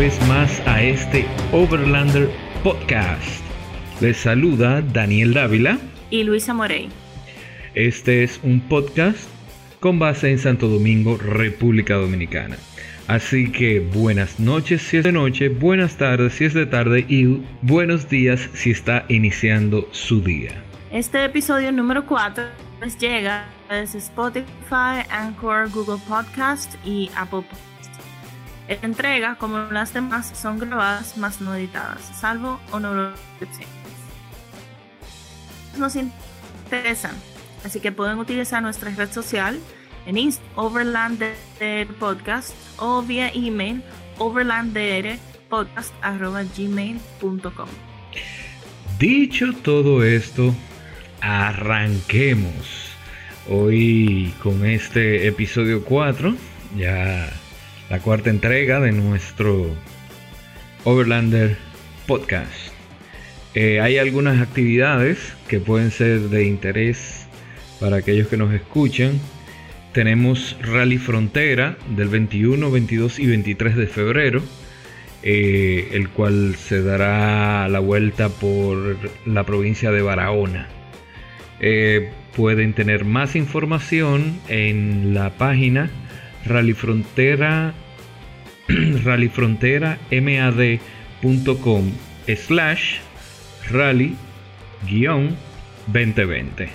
Vez más a este Overlander Podcast. Les saluda Daniel Dávila y Luisa Morey. Este es un podcast con base en Santo Domingo, República Dominicana. Así que buenas noches si es de noche, buenas tardes si es de tarde y buenos días si está iniciando su día. Este episodio número 4 les llega desde Spotify, Anchor, Google Podcast y Apple Podcast. Entrega, como las demás, son grabadas más no editadas, salvo honor Nos interesan, así que pueden utilizar nuestra red social en Inst Overland Podcast o vía email overlanddrpodcast.gmail.com Dicho todo esto, arranquemos. Hoy con este episodio 4, ya la cuarta entrega de nuestro Overlander Podcast. Eh, hay algunas actividades que pueden ser de interés para aquellos que nos escuchan. Tenemos Rally Frontera del 21, 22 y 23 de febrero, eh, el cual se dará la vuelta por la provincia de Barahona. Eh, pueden tener más información en la página Rally Frontera rallyfronteramad.com slash rally 2020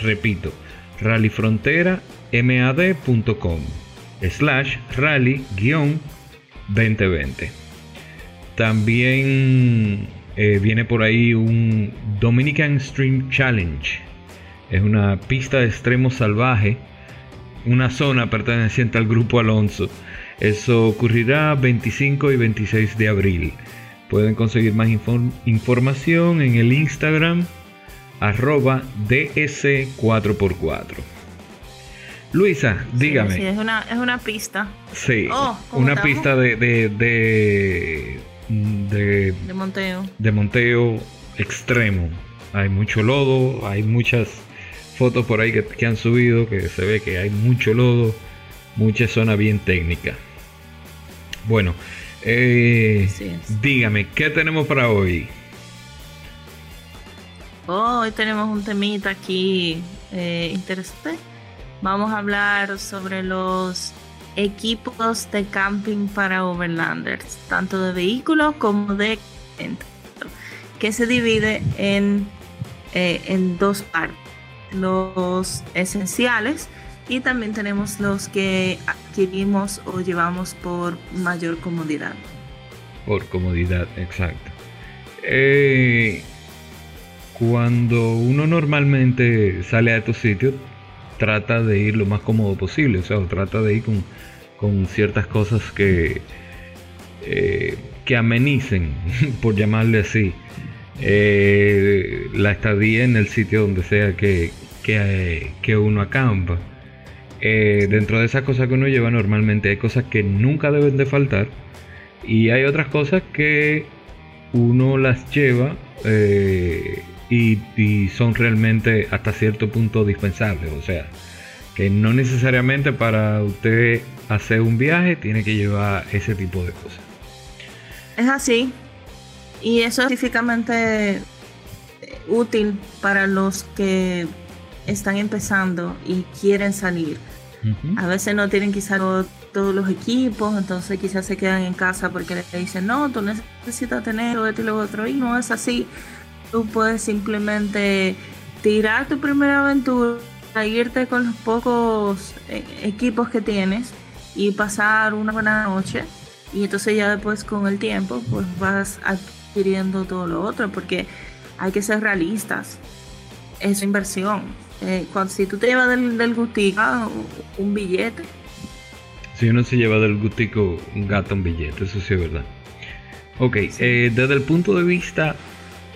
repito rallyfronteramad.com slash rally 2020 también eh, viene por ahí un Dominican Stream Challenge. Es una pista de extremo salvaje una zona perteneciente al grupo Alonso. Eso ocurrirá 25 y 26 de abril. Pueden conseguir más información en el Instagram arroba ds4x4. Luisa, dígame. Sí, es, una, es una pista. Sí, oh, una pista de de, de, de, de monteo. De monteo extremo. Hay mucho lodo, hay muchas fotos por ahí que, han subido que se ve que hay mucho lodo, mucha zona bien técnica. Bueno, eh, dígame, ¿qué tenemos para hoy? Oh, hoy tenemos un temita aquí eh, interesante. Vamos a hablar sobre los equipos de camping para overlanders, tanto de vehículos como de que se divide en, eh, en dos partes los esenciales y también tenemos los que adquirimos o llevamos por mayor comodidad. Por comodidad, exacto. Eh, cuando uno normalmente sale a estos sitios, trata de ir lo más cómodo posible, o sea, trata de ir con, con ciertas cosas que, eh, que amenicen, por llamarle así, eh, la estadía en el sitio donde sea que, que, uno acampa. Eh, dentro de esas cosas que uno lleva normalmente hay cosas que nunca deben de faltar y hay otras cosas que uno las lleva eh, y, y, son realmente hasta cierto punto dispensables. O sea, que no necesariamente para usted hacer un viaje tiene que llevar ese tipo de cosas. Es así, y eso es específicamente útil para los que están empezando y quieren salir. A veces no tienen quizás todos los equipos, entonces quizás se quedan en casa porque le dicen, no, tú necesitas tener esto y lo otro. Y no es así. Tú puedes simplemente tirar tu primera aventura, irte con los pocos eh, equipos que tienes y pasar una buena noche. Y entonces ya después con el tiempo, pues vas adquiriendo todo lo otro, porque hay que ser realistas. Es inversión. Eh, cuando, si tú te llevas del, del gustico un billete. Si uno se lleva del gustico un gato un billete, eso sí es verdad. Ok, eh, desde el punto de vista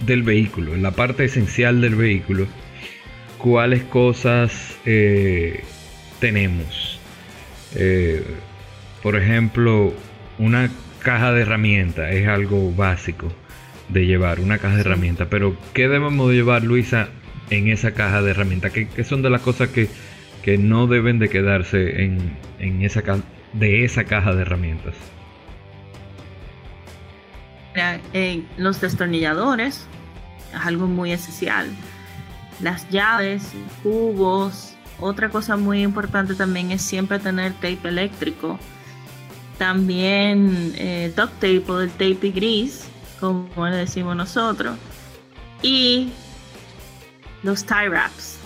del vehículo, en la parte esencial del vehículo, ¿cuáles cosas eh, tenemos? por ejemplo, una caja de herramientas es algo básico de llevar, una caja de herramientas. Pero, ¿qué debemos de llevar, Luisa, en esa caja de herramientas? ¿Qué, son de las cosas que, no deben de quedarse en, esa de esa caja de herramientas? Eh, los destornilladores es algo muy esencial. Las llaves, cubos. Otra cosa muy importante también es siempre tener tape eléctrico. También eh, duct tape o el tape gris, como le decimos nosotros. Y los tie wraps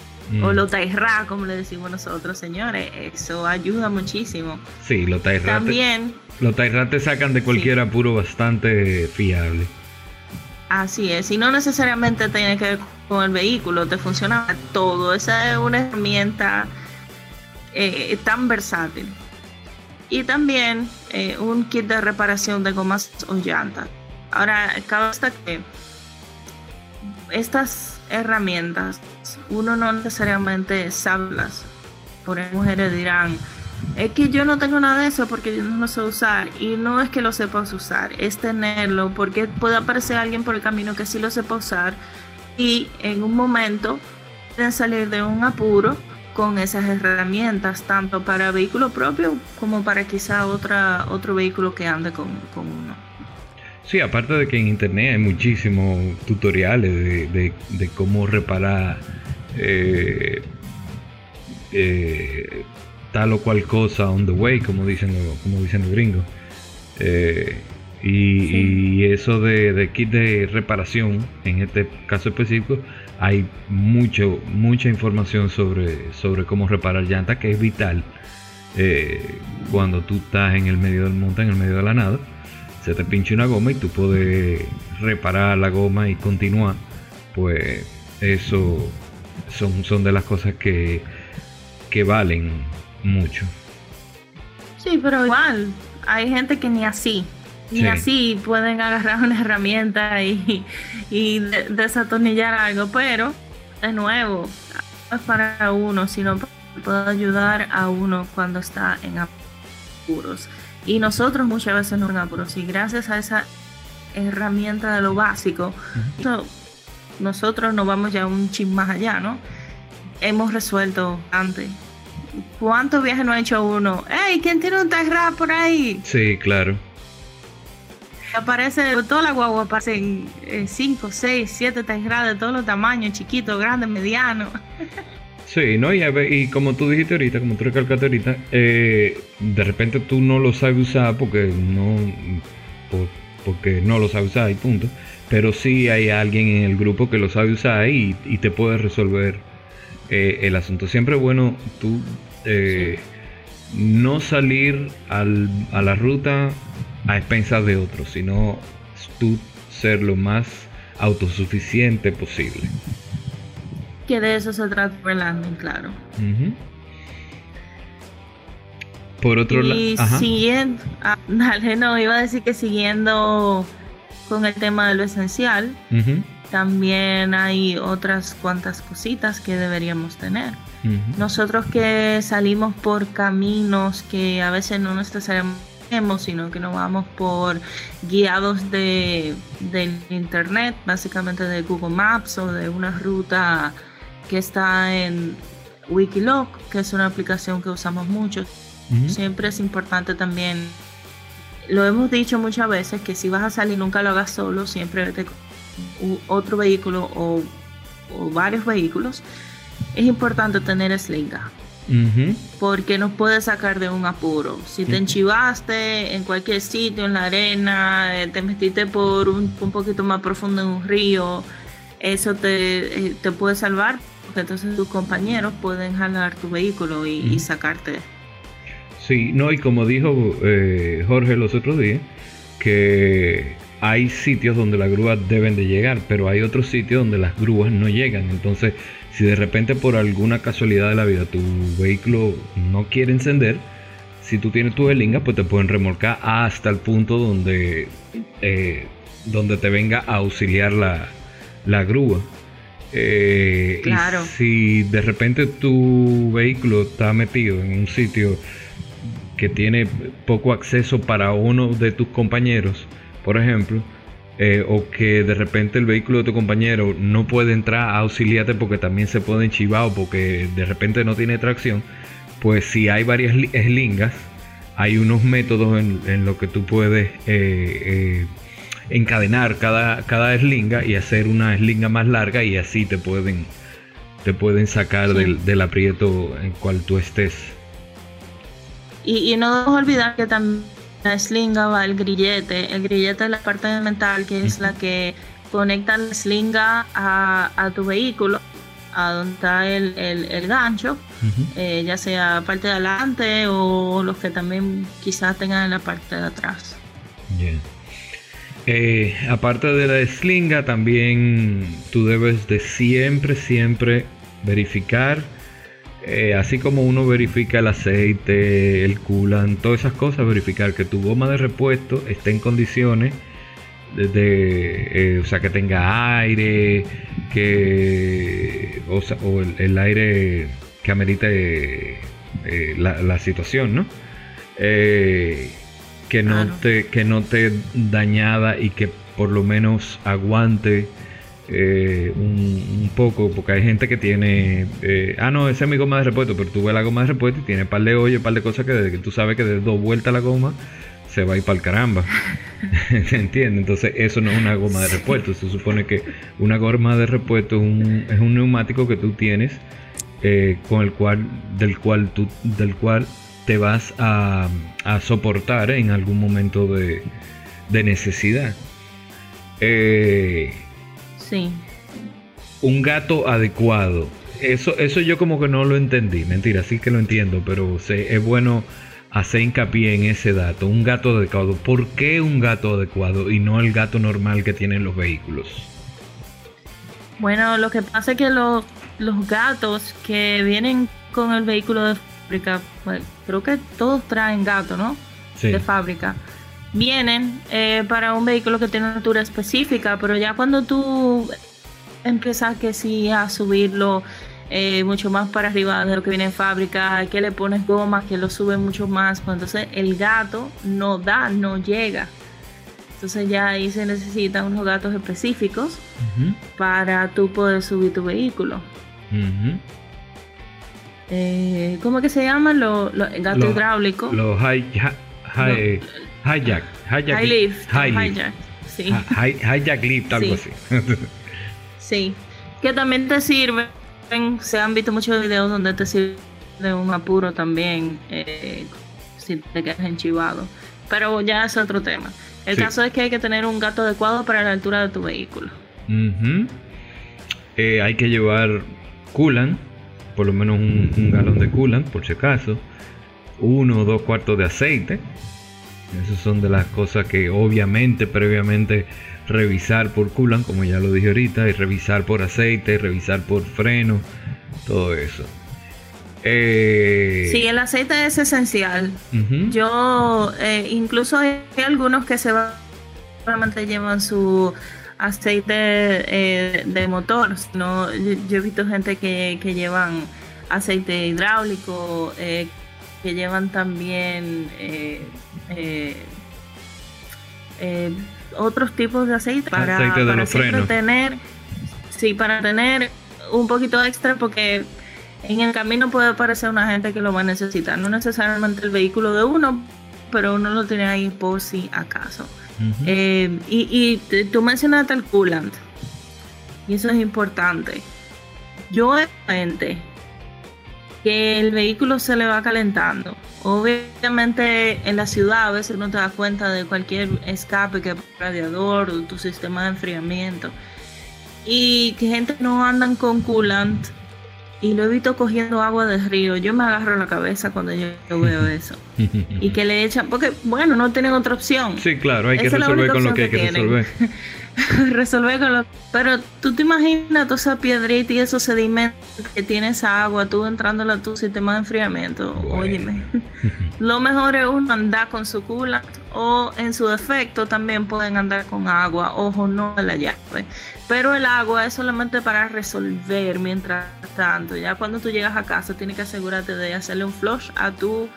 o mm. los tie wraps, como le decimos nosotros, señores. Eso ayuda muchísimo. Sí, los tie wraps. También. Los tie wraps te sacan de cualquier apuro bastante fiable. Así es, y no necesariamente tiene que ver con el vehículo, te funciona todo. Esa es una herramienta eh, tan versátil. Y también eh, un kit de reparación de gomas o llantas. Ahora, cabe que estas herramientas uno no necesariamente sabe las. Por ejemplo, mujeres dirán, es que yo no tengo nada de eso porque yo no lo sé usar. Y no es que lo sepas usar, es tenerlo porque puede aparecer alguien por el camino que sí lo sepa usar y en un momento pueden salir de un apuro con esas herramientas, tanto para vehículo propio como para quizá otra, otro vehículo que ande con, uno. Sí, aparte de que en internet hay muchísimos tutoriales de, de, cómo reparar eh, eh, tal o cual cosa on the way, como dicen, como dicen los gringos. Eh, y, eso de, kit de reparación, en este caso específico, hay mucho, mucha información sobre, sobre cómo reparar llantas, que es vital cuando tú estás en el medio del monte, en el medio de la nada. Se te pincha una goma y tú puedes reparar la goma y continuar. Pues eso son, son de las cosas que, que valen mucho. Sí, pero igual, hay gente que ni así, ni así pueden agarrar una herramienta y, y desatornillar algo, pero de nuevo, no es para uno, sino puede ayudar a uno cuando está en apuros. Y nosotros muchas veces no en apuros, y gracias a esa herramienta de lo básico, nosotros nos vamos ya un chin más allá, ¿no? Hemos resuelto antes ¿Cuántos viajes no ha hecho uno? ¡Ey! ¿Quién tiene un Tegra por ahí? Sí, claro. Aparece, toda la guagua aparecen 5, 6, 7 Tegra de todos los tamaños, chiquitos, grandes, medianos. Sí, ¿no? Y, y, como tú dijiste ahorita, como tú recalcaste ahorita, eh, de repente tú no lo sabes usar porque no, porque no lo sabes usar y punto. Pero sí hay alguien en el grupo que lo sabe usar y, te puede resolver eh, el asunto. Siempre es bueno tú eh, no salir al, a la ruta a expensas de otros, sino tú ser lo más autosuficiente posible. Que de eso se trata el claro. Por otro lado. Y siguiendo, ah, dale, no, iba a decir que siguiendo con el tema de lo esencial, también hay otras cuantas cositas que deberíamos tener. Nosotros que salimos por caminos que a veces no necesariamente sino que nos vamos por guiados de, del internet, básicamente de Google Maps o de una ruta que está en Wikiloc, que es una aplicación que usamos mucho. Siempre es importante también, lo hemos dicho muchas veces, que si vas a salir nunca lo hagas solo, siempre te otro vehículo o, varios vehículos, es importante tener slinga. Porque nos puede sacar de un apuro. Si te enchivaste en cualquier sitio, en la arena, eh, te metiste por un, un poquito más profundo en un río, eso te, eh, te, puede salvar, entonces tus compañeros pueden jalar tu vehículo y, sacarte. Sí, no, y como dijo eh, Jorge los otros días, que hay sitios donde las grúas deben de llegar, pero hay otros sitios donde las grúas no llegan. Entonces, si de repente por alguna casualidad de la vida tu vehículo no quiere encender, si tú tienes tu helinga, pues te pueden remolcar hasta el punto donde, eh, donde te venga a auxiliar la, la grúa. Eh, claro. si de repente tu vehículo está metido en un sitio que tiene poco acceso para uno de tus compañeros, por ejemplo, eh, o que de repente el vehículo de tu compañero no puede entrar a auxiliarte porque también se puede enchivar o porque de repente no tiene tracción, pues si hay varias slingas, hay unos métodos en, en los que tú puedes eh, encadenar cada, cada eslinga y hacer una eslinga más larga y así te pueden, te pueden sacar del, del, aprieto en cual tú estés. Y, y no olvidar que también la eslinga va el grillete. El grillete es la parte mental que es la que conecta la eslinga a, a tu vehículo a donde está el, el, gancho, eh, ya sea parte de adelante o los que también quizás tengan en la parte de atrás. Eh, aparte de la slinga, también tú debes de siempre, siempre verificar, eh, así como uno verifica el aceite, el coolant, todas esas cosas, verificar que tu goma de repuesto esté en condiciones de, o sea, que tenga aire, que o, el, aire que amerite eh, la, situación, ¿no? Eh, que no te que no te dañada y que por lo menos aguante eh, un, poco, porque hay gente que tiene, ah no, esa es mi goma de repuesto, pero tú ves la goma de repuesto y tiene un par de hoyos, un par de cosas que, desde que tú sabes que de dos vueltas la goma se va a ir para el caramba. ¿Se entiende? Entonces eso no es una goma de repuesto. Se supone que una goma de repuesto es un, es un neumático que tú tienes eh, con el cual, del cual tú, del cual te vas a, a soportar en algún momento de, de necesidad. Eh, sí. Un gato adecuado. Eso, eso yo como que no lo entendí. Mentira, sí que lo entiendo, pero sé, es bueno hacer hincapié en ese dato, un gato adecuado. ¿Por qué un gato adecuado y no el gato normal que tienen los vehículos? Bueno, lo que pasa es que los, los gatos que vienen con el vehículo de fábrica, creo que todos traen gato, ¿no? Sí. De fábrica. Vienen eh, para un vehículo que tiene una altura específica, pero ya cuando tú empiezas que sí a subirlo eh, mucho más para arriba de lo que viene en fábrica, que le pones goma, que lo sube mucho más, pues entonces el gato no da, no llega. Entonces ya ahí se necesitan unos gatos específicos para tú poder subir tu vehículo. Eh, ¿Cómo que se llaman los gatos hidráulicos? Los hijack, hijack, high lift, hijack, sí. hijack lift, algo así. sí, que también te sirve se han visto muchos videos donde te sirve de un apuro también eh, si te quedas enchivado. Pero ya es otro tema. El caso es que hay que tener un gato adecuado para la altura de tu vehículo. Eh, hay que llevar coolant, por lo menos un, galón de coolant, por si acaso. Uno o dos cuartos de aceite. Esas son de las cosas que obviamente previamente revisar por coolant, como ya lo dije ahorita, y revisar por aceite, revisar por freno, todo eso. Eh... Sí, el aceite es esencial. Yo, eh, incluso hay algunos que se van, solamente llevan su aceite eh, de motor. ¿no? Yo, he visto gente que, que llevan aceite hidráulico, eh, que llevan también otros tipos de aceite para, tener sí para tener un poquito extra porque en el camino puede aparecer una gente que lo va a necesitar no necesariamente el vehículo de uno pero uno lo tiene ahí por si acaso eh, y, tú mencionaste el coolant y eso es importante yo gente que el vehículo se le va calentando Obviamente en la ciudad a veces no te das cuenta de cualquier escape que radiador o tu sistema de enfriamiento. Y que gente no andan con coolant y lo he visto cogiendo agua del río. Yo me agarro la cabeza cuando yo, veo eso. y que le echan, porque bueno, no tienen otra opción. Sí, claro, hay que resolver con lo que hay que resolver. resolver con lo pero tú te imaginas toda esa piedrita y esos sedimentos que tiene esa agua, tú entrando a tu sistema de enfriamiento. Óyeme. lo mejor es uno andar con su cula o en su defecto también pueden andar con agua, ojo, no de la llave. Pero el agua es solamente para resolver mientras tanto. Ya cuando tú llegas a casa tienes que asegurarte de hacerle un flush a tu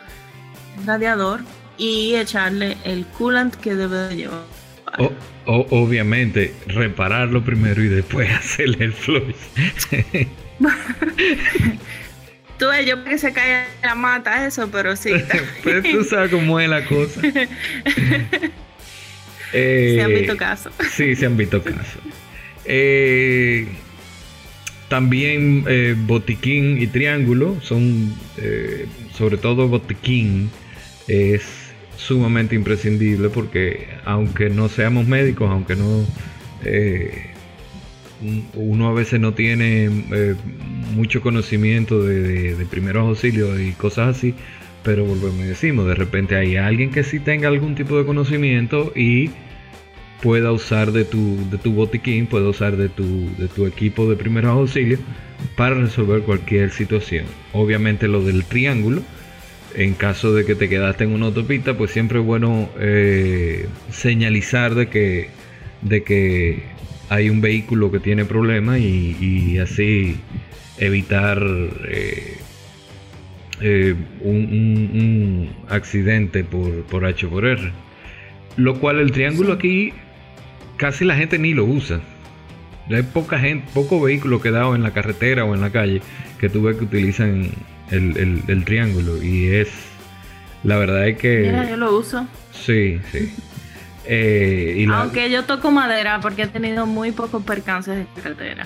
radiador y echarle el coolant que debe de llevar o, obviamente, repararlo primero y después hacerle el flush. tú yo que se cae la mata eso, pero sí. pues tú sabes cómo es la cosa. se han visto casos. Sí, se han visto casos. Eh, también eh, botiquín y triángulo son, eh, sobre todo botiquín, es sumamente imprescindible porque aunque no seamos médicos, aunque no uno a veces no tiene mucho conocimiento de, de, primeros auxilios y cosas así, pero volvemos y decimos, de repente hay alguien que sí tenga algún tipo de conocimiento y pueda usar de tu, de tu botiquín, pueda usar de tu, de tu equipo de primeros auxilios para resolver cualquier situación. Obviamente lo del triángulo, en caso de que te quedaste en una autopista, pues siempre es bueno eh, señalizar de que, de que hay un vehículo que tiene problemas y, así evitar eh, eh, un, accidente por, por H por R. Lo cual el triángulo aquí casi la gente ni lo usa. Hay poca gente, poco vehículo quedado en la carretera o en la calle que tú ves que utilizan el, triángulo y es la verdad es que Mira, yo lo uso. Sí, sí. Eh, Aunque yo toco madera porque he tenido muy pocos percances en carretera.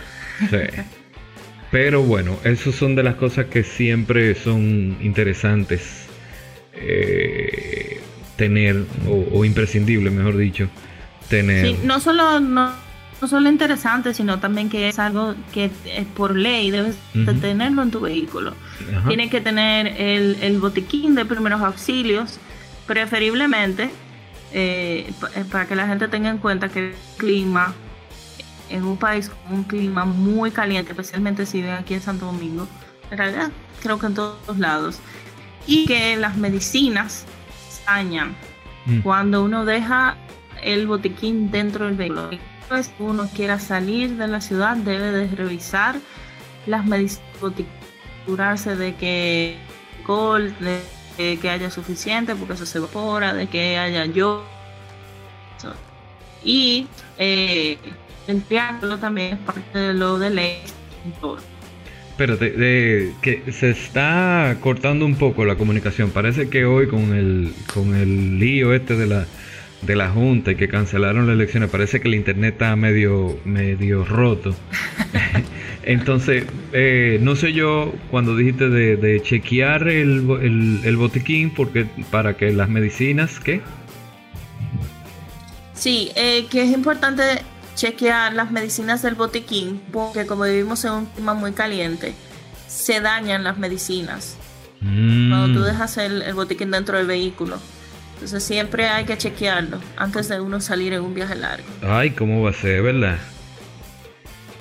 Sí. Pero bueno, esas son de las cosas que siempre son interesantes eh, tener o, o imprescindibles, mejor dicho, Sí, no solo, no, solo interesante, sino también que es algo que es por ley debes tenerlo en tu vehículo. Tienes que tener el, el, botiquín de primeros auxilios, preferiblemente, eh, eh, para que la gente tenga en cuenta que el clima en un país con un clima muy caliente, especialmente si ven aquí en Santo Domingo, en realidad creo que en todos lados, y que las medicinas dañan. Mm. Cuando uno deja el botiquín dentro del vehículo. Si uno quiera salir de la ciudad, debe de revisar las medicinas, asegurarse de que alcohol, de que haya suficiente, porque eso se evapora, de que haya yo. Y eh, el triángulo también es parte de lo de ley. Espérate, de, que se está cortando un poco la comunicación. Parece que hoy con el, con el lío este de la de la Junta y que cancelaron las elecciones, parece que el Internet está medio, medio roto. Entonces, eh, no sé yo, cuando dijiste de, chequear el, el, botiquín, porque para que las medicinas, ¿qué? Sí, eh, que es importante chequear las medicinas del botiquín, porque como vivimos en un clima muy caliente, se dañan las medicinas. Cuando tú mm. dejas el, el botiquín dentro del vehículo. Entonces siempre hay que chequearlo antes de uno salir en un viaje largo. Ay, ¿cómo va a ser, verdad?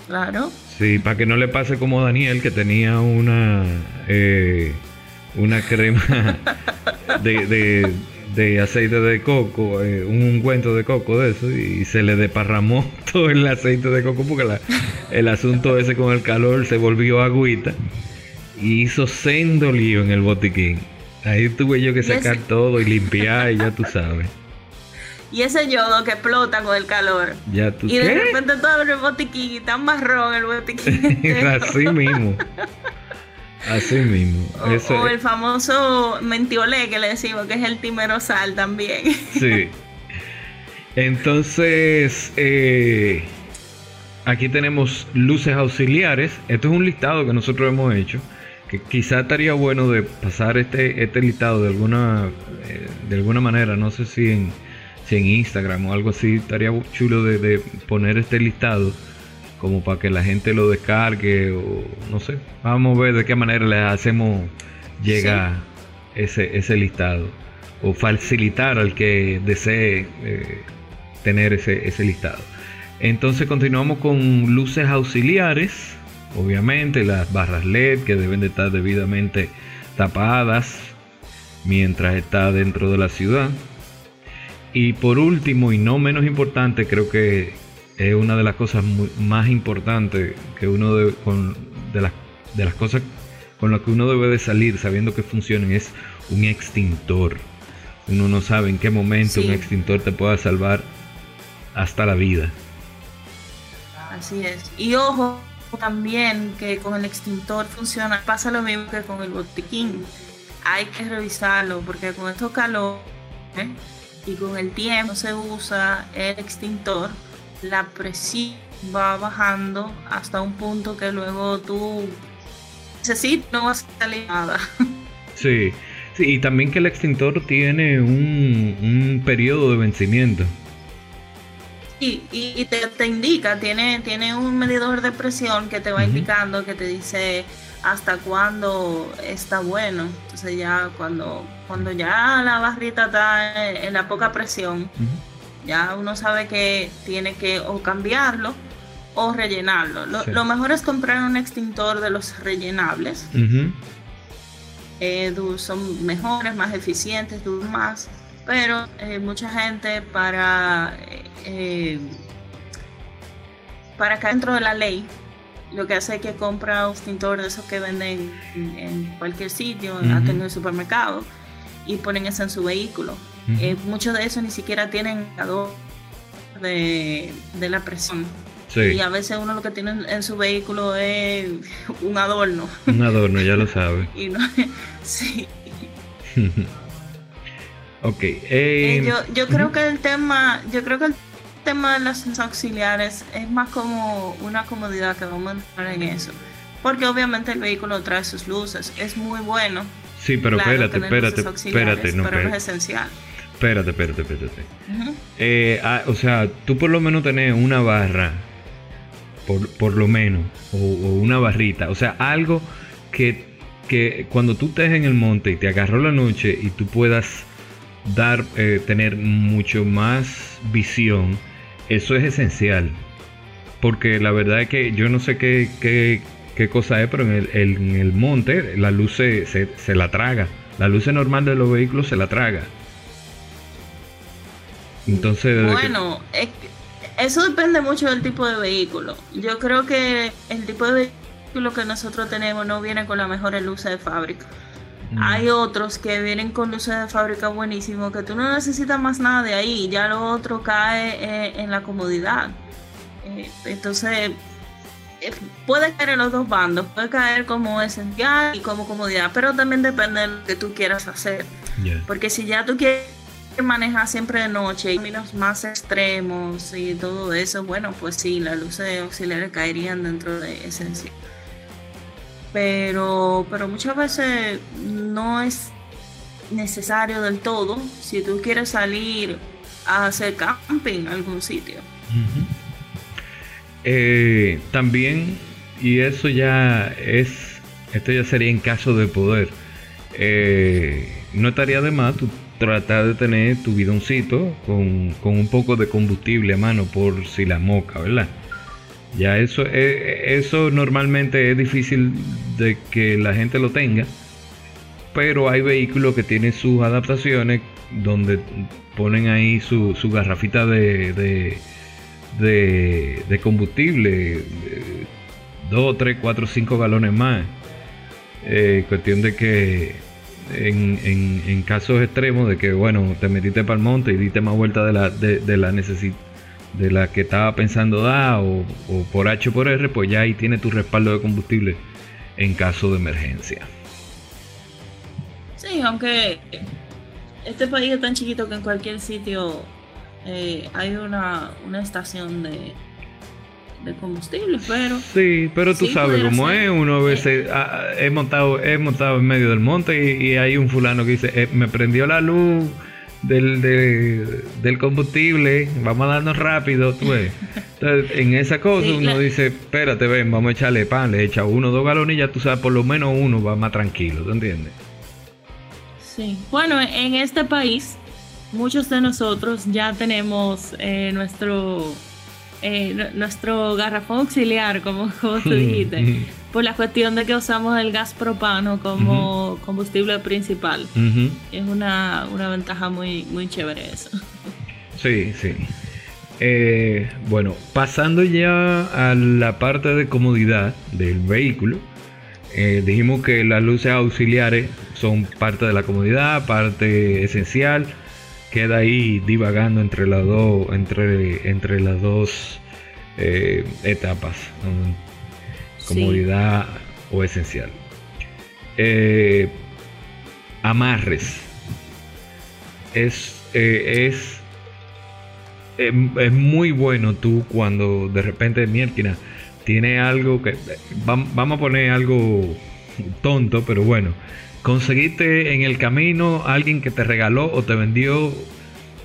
Claro. Sí, para que no le pase como Daniel, que tenía una, eh, una crema de, aceite de coco, eh, un ungüento de coco de eso, y se le deparramó todo el aceite de coco porque el asunto ese con el calor se volvió agüita y hizo sendo lío en el botiquín. Ahí tuve yo que sacar todo y limpiar y ya tú sabes. Y ese yodo que explota con el calor. Ya tú Y de repente todo el botiquín y tan marrón el botiquín. Así mismo. Así mismo. O, el famoso mentiolé que le decimos que es el timerosal también. Sí. Entonces, eh, aquí tenemos luces auxiliares. Esto es un listado que nosotros hemos hecho quizá estaría bueno de pasar este, este listado de alguna, eh, de alguna manera, no sé si en, si en Instagram o algo así, estaría chulo de, poner este listado como para que la gente lo descargue o no sé, vamos a ver de qué manera le hacemos llega ese, ese listado o facilitar al que desee eh, tener ese, ese listado. Entonces continuamos con luces auxiliares Obviamente las barras LED que deben de estar debidamente tapadas mientras está dentro de la ciudad. Y por último y no menos importante, creo que es una de las cosas más importantes que uno debe, con, de, las, de las cosas con las que uno debe de salir sabiendo que funcionan es un extintor. Uno no sabe en qué momento un extintor te pueda salvar hasta la vida. Así es. Y ojo, también que con el extintor funciona, pasa lo mismo que con el botiquín. Hay que revisarlo porque con estos calor, y con el tiempo se usa el extintor, la presión va bajando hasta un punto que luego tú necesitas no vas a salir nada. Sí, sí, y también que el extintor tiene un, un periodo de vencimiento. Y, te, indica, tiene, tiene un medidor de presión que te va indicando, que te dice hasta cuándo está bueno. Entonces ya cuando, cuando ya la barrita está en la poca presión, ya uno sabe que tiene que o cambiarlo o rellenarlo. Lo, mejor es comprar un extintor de los rellenables. Eh, son mejores, más eficientes, duran más. Pero eh, mucha gente para, eh, para acá dentro de la ley lo que hace es que compra un extintor de esos que venden en, cualquier sitio, en el supermercado, y ponen eso en su vehículo. Eh, muchos de esos ni siquiera tienen de, de la presión. Y a veces uno lo que tiene en, su vehículo es un adorno. Un adorno, ya lo sabe. y no, sí. ok. Eh, eh, yo yo creo que el tema, yo creo que el tema de las auxiliares es más como una comodidad que vamos a entrar en eso. Porque obviamente el vehículo trae sus luces, es muy bueno. Sí, pero espérate, espérate, espérate, no, pero no es esencial. Espérate, espérate, espérate. Eh, ah, o sea, tú por lo menos tenés una barra, por, por lo menos, o, una barrita, o sea, algo que, que cuando tú estés en el monte y te agarró la noche y tú puedas dar, eh, tener mucho más visión eso es esencial. Porque la verdad es que yo no sé qué, qué, cosa es, pero en el, monte la luz se, se, la traga. La luz normal de los vehículos se la traga. Entonces... Bueno, eso depende mucho del tipo de vehículo. Yo creo que el tipo de vehículo que nosotros tenemos no viene con las mejores luces de fábrica. Mm. Hay otros que vienen con luces de fábrica buenísimo, que tú no necesitas más nada de ahí, ya lo otro cae eh, en la comodidad. Eh, entonces, eh, puede caer en los dos bandos, puede caer como esencial y como comodidad, pero también depende de lo que tú quieras hacer. Porque si ya tú quieres manejar siempre de noche, y caminos más extremos y todo eso, bueno, pues sí, las luces auxiliares caerían dentro de esencial pero, pero muchas veces no es necesario del todo si tú quieres salir a hacer camping en algún sitio. Eh, también, y eso ya es, esto ya sería en caso de poder, eh, no estaría de más tú tratar de tener tu bidoncito con, con un poco de combustible a mano por si la moca, ¿verdad? Ya eso, eh, eso normalmente es difícil de que la gente lo tenga, pero hay vehículos que tienen sus adaptaciones donde ponen ahí su, su garrafita de, de, combustible, 2, 3, 4, 5 galones más. Eh, cuestión de que en, en, en, casos extremos de que, bueno, te metiste para el monte y diste más vuelta de la, de, de la necesidad de la que estaba pensando dar o, por H por R, pues ya ahí tiene tu respaldo de combustible en caso de emergencia. Sí, aunque este país es tan chiquito que en cualquier sitio eh, hay una, estación de, de combustible, pero... Sí, pero tú sabes cómo es, uno a veces ah, he, montado, he montado en medio del monte y, hay un fulano que dice, eh, me prendió la luz del, del combustible, vamos a darnos rápido, tú ves. Entonces, en esa cosa uno dice, espérate, ven, vamos a echarle pan, le echa uno dos galones y ya tú sabes, por lo menos uno va más tranquilo, ¿tú entiendes? Sí, bueno, en este país muchos de nosotros ya tenemos eh, nuestro eh, nuestro garrafón auxiliar, como, como tú dijiste, por la cuestión de que usamos el gas propano como combustible principal. Es una, ventaja muy, muy chévere eso. Sí, sí. Eh, bueno, pasando ya a la parte de comodidad del vehículo, eh, dijimos que las luces auxiliares son parte de la comodidad, parte esencial queda ahí divagando entre las dos, entre, entre las dos eh, etapas, comodidad o esencial. Eh, amarres. Es eh, es, em, es muy bueno tú cuando de repente Mierkina tiene algo que vamos a poner algo tonto, pero bueno, conseguiste en el camino alguien que te regaló o te vendió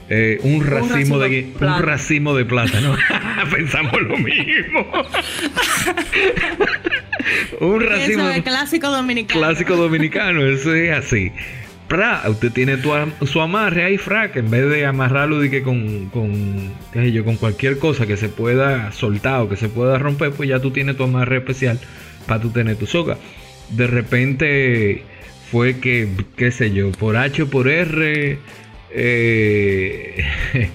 eh, un, racimo de, un racimo de plátano. Pensamos lo mismo. un racimo. Eso es clásico dominicano. Clásico dominicano, eso es así. usted tiene su amarre ahí, frac, en vez de amarrarlo de que con, con, qué yo, con cualquier cosa que se pueda soltar o que se pueda romper, pues ya tú tienes tu amarre especial para tú tener tu soga. De repente fue que, qué sé yo, por H o por R eh,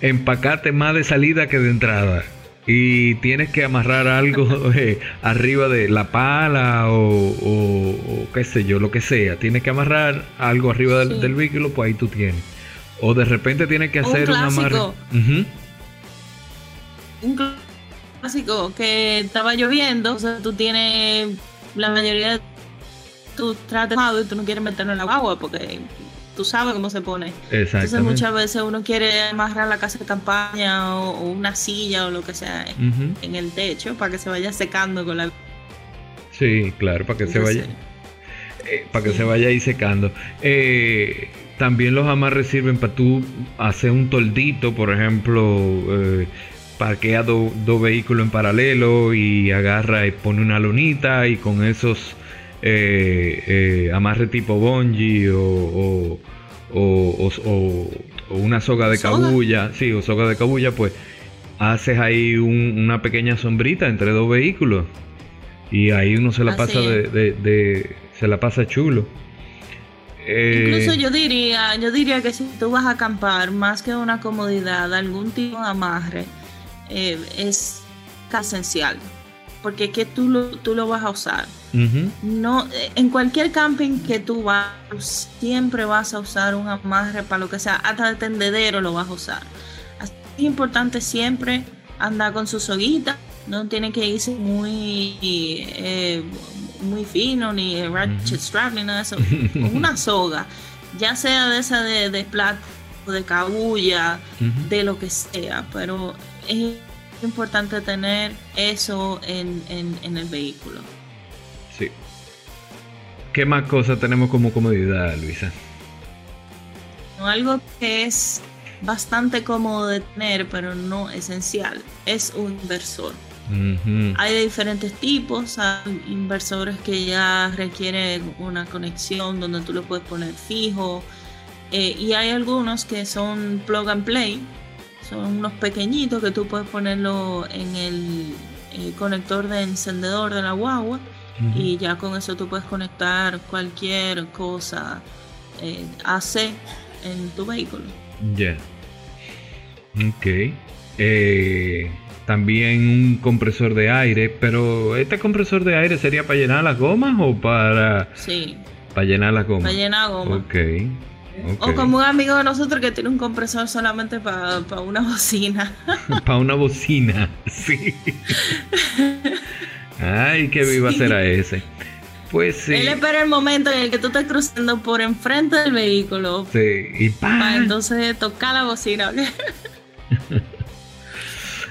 empacate más de salida que de entrada. Y tienes que amarrar algo eh, arriba de la pala o, qué sé yo, lo que sea. Tienes que amarrar algo arriba del, vehículo, pues ahí tú tienes. O de repente tienes que hacer un amarre. Un clásico que estaba lloviendo, o sea, tú tienes la mayoría de tu tratado y tú no quieres meterlo en la agua porque tú sabes cómo se pone. Entonces muchas veces uno quiere amarrar la casa de campaña o, una silla o lo que sea en el techo para que se vaya secando con la... Sí, claro, para que se vaya... Eh, para que se vaya ahí secando. Eh, también los amarres sirven para tú hacer un toldito, por ejemplo, eh, parquea dos vehículos en paralelo y agarra y pone una lonita y con esos eh, eh, amarre tipo bungee o, o, una soga de cabulla, sí, o soga de cabulla, pues haces ahí una pequeña sombrita entre dos vehículos y ahí uno se la pasa de, se la pasa chulo. Incluso eh, yo diría, yo diría que si tú vas a acampar, más que una comodidad, algún tipo de amarre eh, es esencial porque que tú lo, tú lo vas a usar. No, en cualquier camping que tú vas, siempre vas a usar un amarre para lo que sea, hasta de tendedero lo vas a usar. Así es importante siempre andar con su soguita, no tiene que irse muy eh, muy fino, ni ratchet strap, ni nada de eso. Con una soga, ya sea de esa de, de plata de cabulla, de lo que sea, pero es importante tener eso en, el vehículo. Sí. ¿Qué más cosas tenemos como comodidad, Luisa? algo que es bastante cómodo de tener, pero no esencial, es un inversor. Hay de diferentes tipos, hay inversores que ya requieren una conexión donde tú lo puedes poner fijo, eh, y hay algunos que son plug and play, son unos pequeñitos que tú puedes ponerlo en el, conector de encendedor de la guagua y ya con eso tú puedes conectar cualquier cosa eh, AC en tu vehículo. Ya. Ok. Eh, también un compresor de aire, pero ¿este compresor de aire sería para llenar las gomas o para... Sí. Para llenar las gomas. Para llenar gomas. Ok. O como un amigo de nosotros que tiene un compresor solamente para una bocina. para una bocina, sí. Ay, qué viva será ese. Pues sí. Él espera el momento en el que tú estás cruzando por enfrente del vehículo. Sí, y Para entonces tocar la bocina.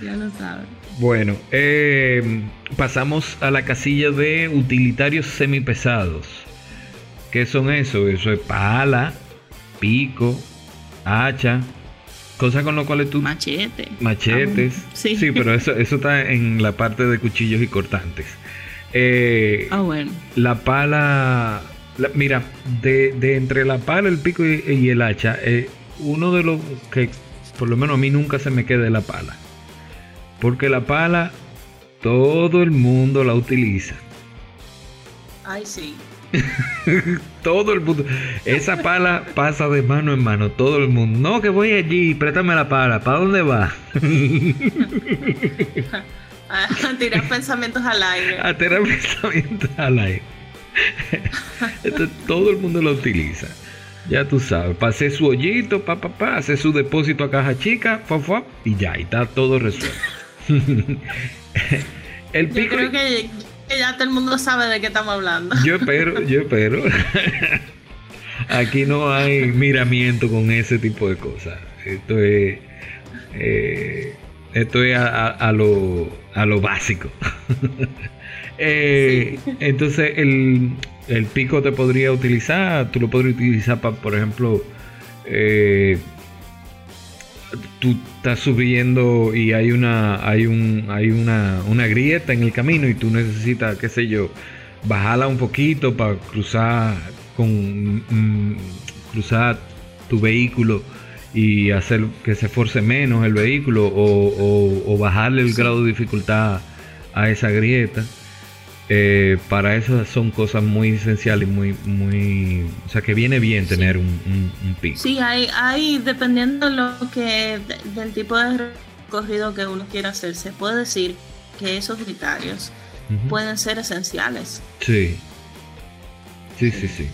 ya lo sabes. Bueno, eh, pasamos a la casilla de utilitarios semipesados. ¿Qué son eso? Eso es pala, pico, hacha, cosas con lo cuales tú... Machete. Machetes. sí. pero eso, eso está en la parte de cuchillos y cortantes. Eh, ah, bueno. La pala... mira, de, entre la pala, el pico y, el hacha, eh, uno de los que por lo menos a mí nunca se me queda la pala. Porque la pala todo el mundo la utiliza. Ay, sí. todo el mundo. Esa pala pasa de mano en mano. Todo el mundo. No, que voy allí. Préstame la pala. ¿Para dónde va? a tirar pensamientos al aire. A tirar pensamientos al aire. todo el mundo lo utiliza. Ya tú sabes, pasé su hoyito, pa, pa, pa, hace su depósito a caja chica, fa, y ya, y está todo resuelto. el pico. Yo creo que ya todo el mundo sabe de qué estamos hablando. Yo espero, yo espero. Aquí no hay miramiento con ese tipo de cosas. Esto es, eh, esto es a, lo, a lo básico. Eh, entonces, el, el, pico te podría utilizar, tú lo podrías utilizar para, por ejemplo, eh, tú estás subiendo y hay una hay un hay una, una grieta en el camino y tú necesitas, qué sé yo, bajarla un poquito para cruzar con mm, cruzar tu vehículo y hacer que se esforce menos el vehículo o, bajarle el grado de dificultad a esa grieta. Eh, para eso son cosas muy esenciales, muy, muy, o sea, que viene bien tener un, un, pico. Sí, hay, hay, dependiendo lo que, del tipo de recorrido que uno quiera hacer, se puede decir que esos criterios pueden ser esenciales. Sí, sí, sí, sí.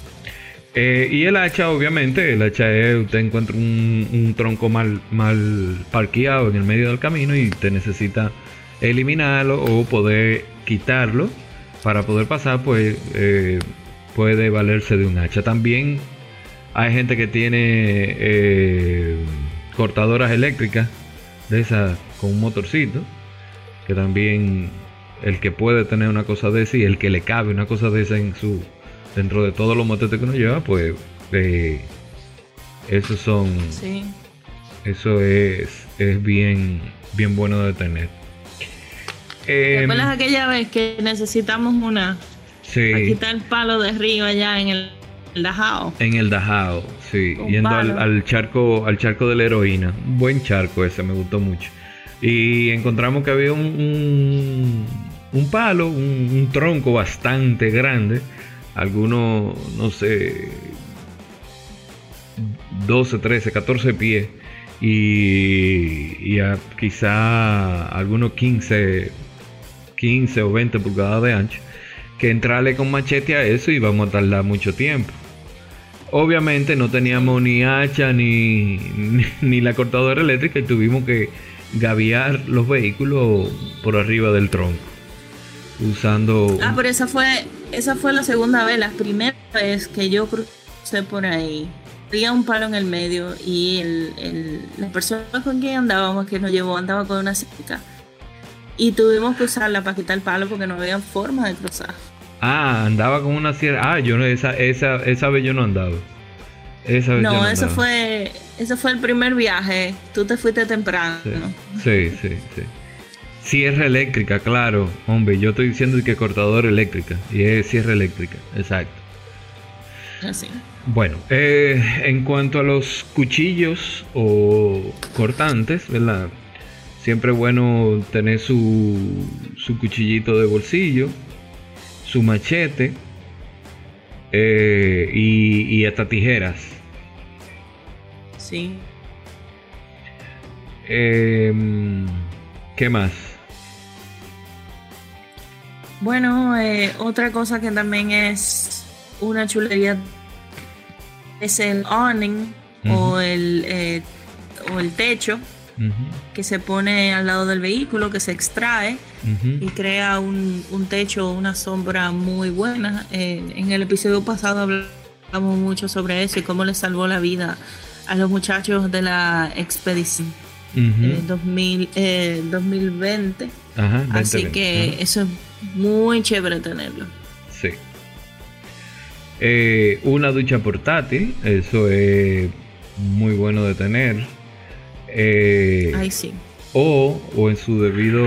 Eh, y el hacha, obviamente, el hacha es, usted encuentra un, un, tronco mal, mal parqueado en el medio del camino y te necesita eliminarlo o poder quitarlo para poder pasar, pues eh, puede valerse de un hacha. También hay gente que tiene eh, cortadoras eléctricas de esas con un motorcito, que también el que puede tener una cosa de esa y el que le cabe una cosa de esa en su dentro de todos los motetes que uno lleva, pues eh, esos son eso es, es bien bien bueno de tener. ¿Te acuerdas em, aquella vez que necesitamos una? Sí. Para quitar el palo de río allá en el, Dajao. En el Dajao, sí. Yendo al, charco al charco de la heroína. buen charco ese, me gustó mucho. Y encontramos que había un, un, palo, un, tronco bastante grande. Algunos, no sé, 12, 13, 14 pies. Y, y quizá algunos 15 15 o 20 pulgadas de ancho, que entrarle con machete a eso y a tardar mucho tiempo. Obviamente no teníamos ni hacha ni, ni, la cortadora eléctrica y tuvimos que gaviar los vehículos por arriba del tronco. Usando. Ah, pero esa fue, esa fue la segunda vez. La primera vez que yo crucé por ahí, había un palo en el medio y el, la persona con quien andábamos, que nos llevó, andaba con una cerca y tuvimos que usarla para quitar el palo porque no había forma de cruzar. Ah, andaba con una sierra. Ah, yo no, esa, esa, esa vez yo no andaba. Esa vez no, eso fue, eso fue el primer viaje. Tú te fuiste temprano. Sí, sí, sí. Sierra eléctrica, claro. Hombre, yo estoy diciendo que cortadora eléctrica. Y es sierra eléctrica, exacto. Así. Bueno, eh, en cuanto a los cuchillos o cortantes, ¿verdad? Siempre es bueno tener su, su cuchillito de bolsillo, su machete eh, y, hasta tijeras. Sí. Em, ¿Qué más? Bueno, eh, otra cosa que también es una chulería es el awning o, el, eh, o el techo que se pone al lado del vehículo, que se extrae y crea un, un, techo, una sombra muy buena. en el episodio pasado hablamos mucho sobre eso y cómo le salvó la vida a los muchachos de la expedición. 2000, 2020. Eh, Así que eso es muy chévere tenerlo. Sí. Eh, una ducha portátil, eso es muy bueno de tener. Eh, sí. O, o en su debido.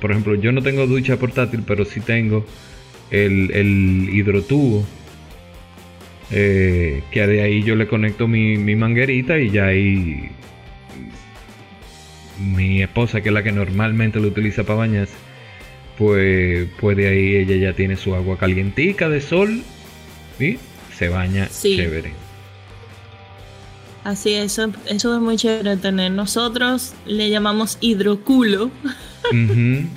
Por ejemplo, yo no tengo ducha portátil, pero sí tengo el, el hidrotubo. Eh, que de ahí yo le conecto mi, mi manguerita y ya ahí mi esposa, que es la que normalmente lo utiliza para bañarse, pues, puede ahí ella ya tiene su agua calientica de sol y se baña chévere. Así es, eso, eso es muy chévere tener. Nosotros le llamamos hidroculo.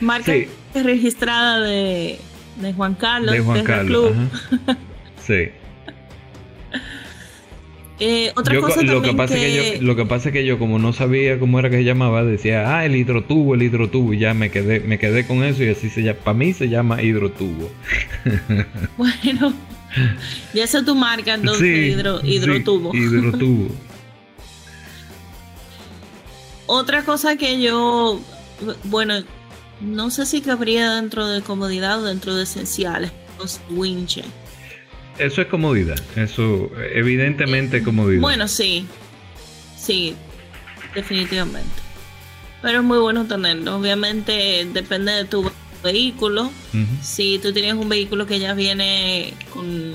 Marca registrada de, de, Juan Carlos. De Juan Carlos. sí. Eh, otra cosa lo que pasa que... yo, lo que pasa es que yo como no sabía cómo era que se llamaba decía ah el hidrotubo el hidrotubo y ya me quedé me quedé con eso y así se llama para mí se llama hidrotubo bueno y esa es tu marca entonces, hidro, hidrotubo. hidrotubo. Otra cosa que yo, bueno, no sé si cabría dentro de comodidad o dentro de esenciales, los winches. Eso es comodidad, eso evidentemente comodidad. Bueno, sí, sí, definitivamente. Pero es muy bueno tenerlo. Obviamente depende de tu vehículo. Si tú tienes un vehículo que ya viene con,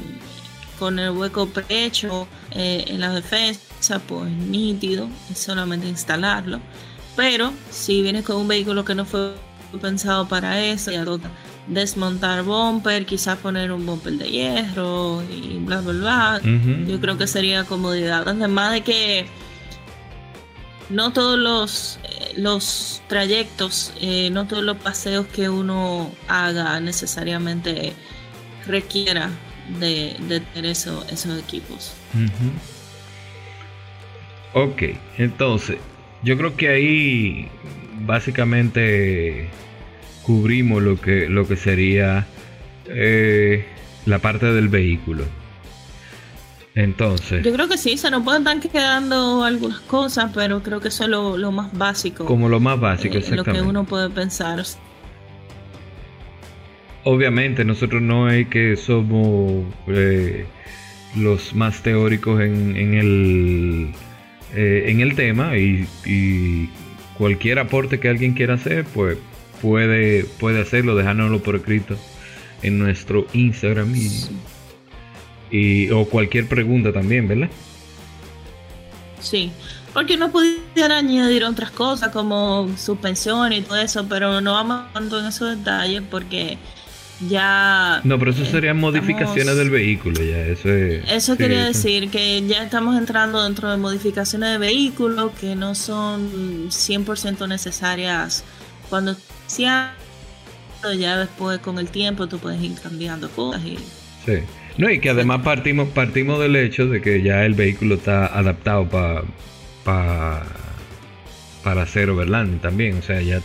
con el hueco prehecho eh, en la defensa, pues nítido, es solamente instalarlo. Pero si vienes con un vehículo que no fue pensado para eso, ya desmontar bumper, quizás poner un bumper de hierro y bla bla bla. Yo creo que sería comodidad. Además de que no todos los, eh, los trayectos, eh, no todos los paseos que uno haga necesariamente requiera de, tener eso, esos equipos. Ok, entonces, yo creo que ahí básicamente cubrimos lo que, lo que sería eh, la parte del vehículo. Entonces. Yo creo que sí, se nos pueden estar quedando algunas cosas, pero creo que eso es lo, más básico. Como lo más básico, eh, Lo que uno puede pensar. Obviamente, nosotros no es que somos eh, los más teóricos en, en el, eh, en el tema y, cualquier aporte que alguien quiera hacer, pues puede, puede hacerlo, dejárnoslo por escrito en nuestro Instagram y y, o cualquier pregunta también, ¿verdad? Sí, porque no pudieran añadir otras cosas como suspensión y todo eso, pero no vamos tanto en esos detalles porque ya... No, pero eso serían modificaciones del vehículo, ya, eso es... Eso quería decir, que ya estamos entrando dentro de modificaciones de vehículo que no son 100% necesarias cuando sea ya después con el tiempo tú puedes ir cambiando cosas y... Sí. No, y que además partimos, partimos del hecho de que ya el vehículo está adaptado para para hacer overlanding también. O sea, ya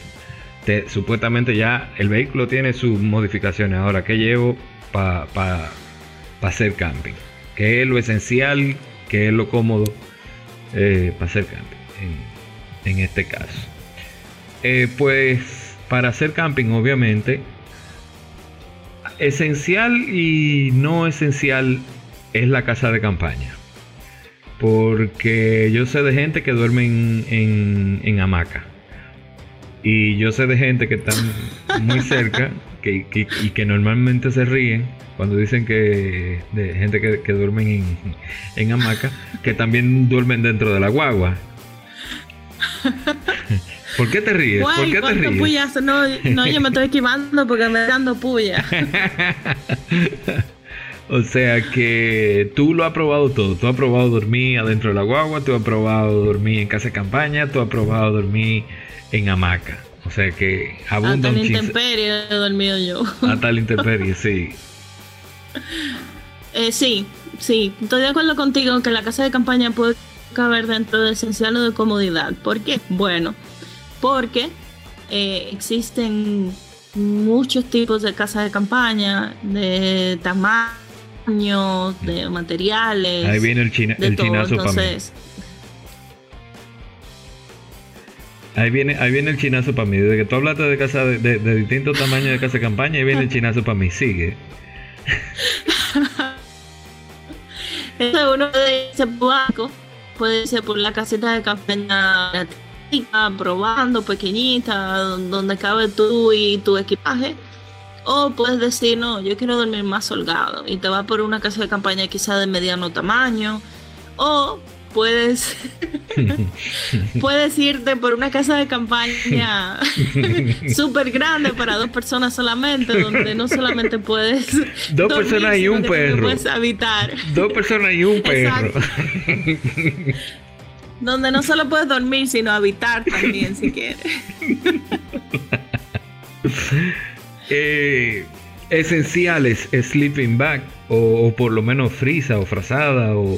supuestamente ya el vehículo tiene sus modificaciones. Ahora, ¿qué llevo para pa, hacer camping? ¿Qué es lo esencial? ¿Qué es lo cómodo eh, para hacer camping? En, este caso. Eh, pues para hacer camping, obviamente, esencial y no esencial es la casa de campaña. Porque yo sé de gente que duerme en, hamaca. Y yo sé de gente que están muy cerca que, y que normalmente se ríen cuando dicen que de gente que, que duermen en, en hamaca, que también duermen dentro de la guagua. ¿Por qué te ríes? ¿Por qué te ríes? No, no, yo me estoy esquivando porque me dando puya. o sea que tú lo has probado todo. Tú has probado dormir adentro de la guagua, tú has probado dormir en casa de campaña, tú has probado dormir en hamaca. O sea que abunda Hasta la intemperie he dormido yo. Hasta la intemperie, sí. Eh, sí, sí. Estoy de acuerdo contigo que la casa de campaña puede caber dentro de esencial o de comodidad. ¿Por qué? Bueno, porque eh, existen muchos tipos de casas de campaña, de tamaño, de materiales. Ahí viene el, chinazo para mí. Ahí viene, ahí viene el chinazo para mí. Desde que tú hablaste de casa de, distintos tamaños de casa de campaña, ahí viene el chinazo para mí. Sigue. uno puede irse por puede irse por la caseta de campaña probando, pequeñita, donde cabe tú y tu equipaje. O puedes decir, no, yo quiero dormir más holgado y te vas por una casa de campaña quizá de mediano tamaño. O puedes, puedes irte por una casa de campaña súper grande para dos personas solamente, donde no solamente puedes... Dos personas y un perro. Puedes habitar. Dos personas y un perro. Donde no solo puedes dormir, sino habitar también si quieres. eh, esenciales, sleeping bag, o, por lo menos frisa, o frazada, o,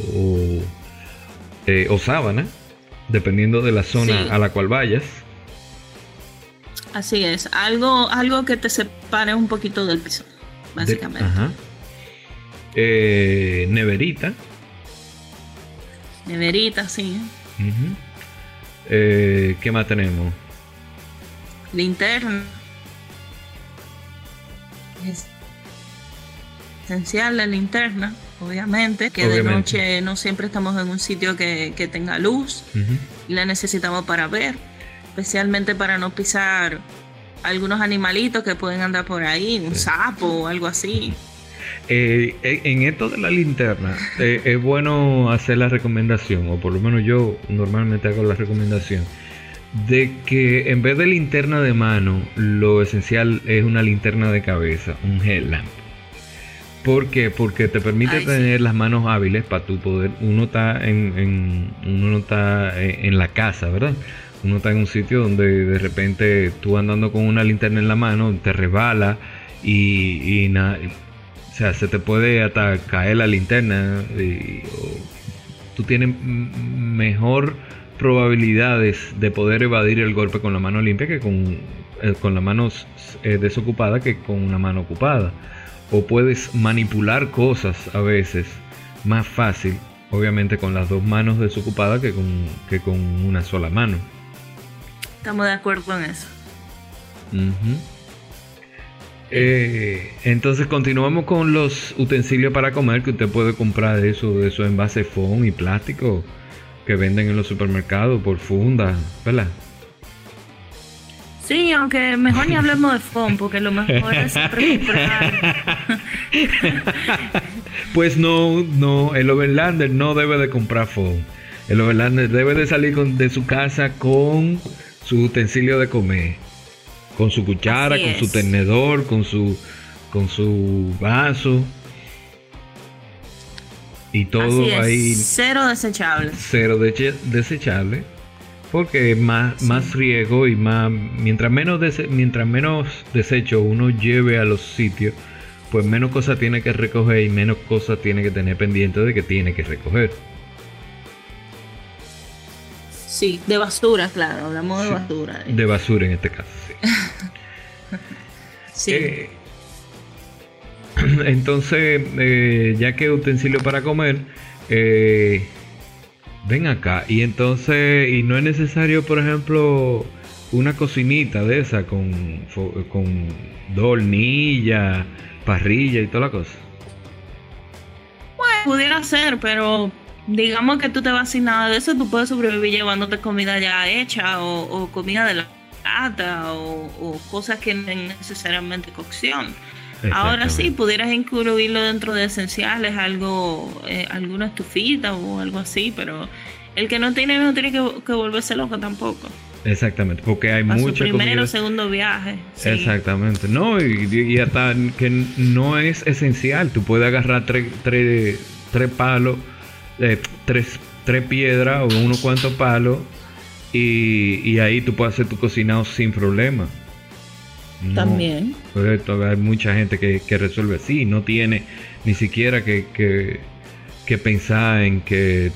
eh, o, sábana, dependiendo de la zona a la cual vayas. Así es, algo, algo que te separe un poquito del piso, básicamente. Eh, neverita. Neverita, sí. Eh, ¿Qué más tenemos? Linterna. Es esencial la linterna, obviamente, que de noche no siempre estamos en un sitio que, tenga luz y la necesitamos para ver, especialmente para no pisar algunos animalitos que pueden andar por ahí, un sapo o algo así. Eh, en esto de la linterna, eh, es bueno hacer la recomendación, o por lo menos yo normalmente hago la recomendación, de que en vez de linterna de mano, lo esencial es una linterna de cabeza, un headlamp. ¿Por qué? Porque te permite tener las manos hábiles para tu poder. Uno está en, uno no está en la casa, ¿verdad? Uno está en un sitio donde de repente tú andando con una linterna en la mano te resbala y, y nada o sea, se te puede hasta caer la linterna. Y, tú tienes mejor probabilidades de poder evadir el golpe con la mano limpia que con, eh, con la mano eh, desocupada que con una mano ocupada. O puedes manipular cosas a veces más fácil, obviamente con las dos manos desocupadas que con, que con una sola mano. Estamos de acuerdo en eso. Eh, entonces continuamos con los utensilios para comer que usted puede comprar eso, de esos envases foam y plástico que venden en los supermercados por funda, ¿verdad? Sí, aunque mejor ni hablemos de foam porque lo mejor es comprar. pues no, no, el overlander no debe de comprar foam. El overlander debe de salir de su casa con su utensilio de comer con su cuchara, con su tenedor, con su, con su vaso. Y todo ahí. Cero desechable. Cero desechable. Porque más, más riesgo y más. Mientras menos, mientras menos desecho uno lleve a los sitios, pues menos cosas tiene que recoger y menos cosas tiene que tener pendiente de que tiene que recoger. Sí, de basura, claro, hablamos de basura. De basura en este caso. sí. Eh, entonces, eh, ya que utensilio para comer, eh, ven acá. Y entonces, y no es necesario, por ejemplo, una cocinita de esa con, con dornilla, parrilla y toda la cosa. Bueno, pudiera ser, pero digamos que tú te vas sin nada de eso, tú puedes sobrevivir llevándote comida ya hecha o, o comida de la o, cosas que no necesariamente cocción. Ahora sí, pudieras incluirlo dentro de esenciales, algo, eh, alguna estufita o algo así, pero el que no tiene no tiene que, volverse loco tampoco. Exactamente, porque hay mucho primero o segundo viaje. Exactamente, no, y, hasta que no es esencial, tú puedes agarrar tres, tres, tres palos, eh, tres, tres piedras o unos cuantos palos y, ahí tú puedes hacer tu cocinado sin problema. También. hay mucha gente que, resuelve así, no tiene ni siquiera que, pensar en que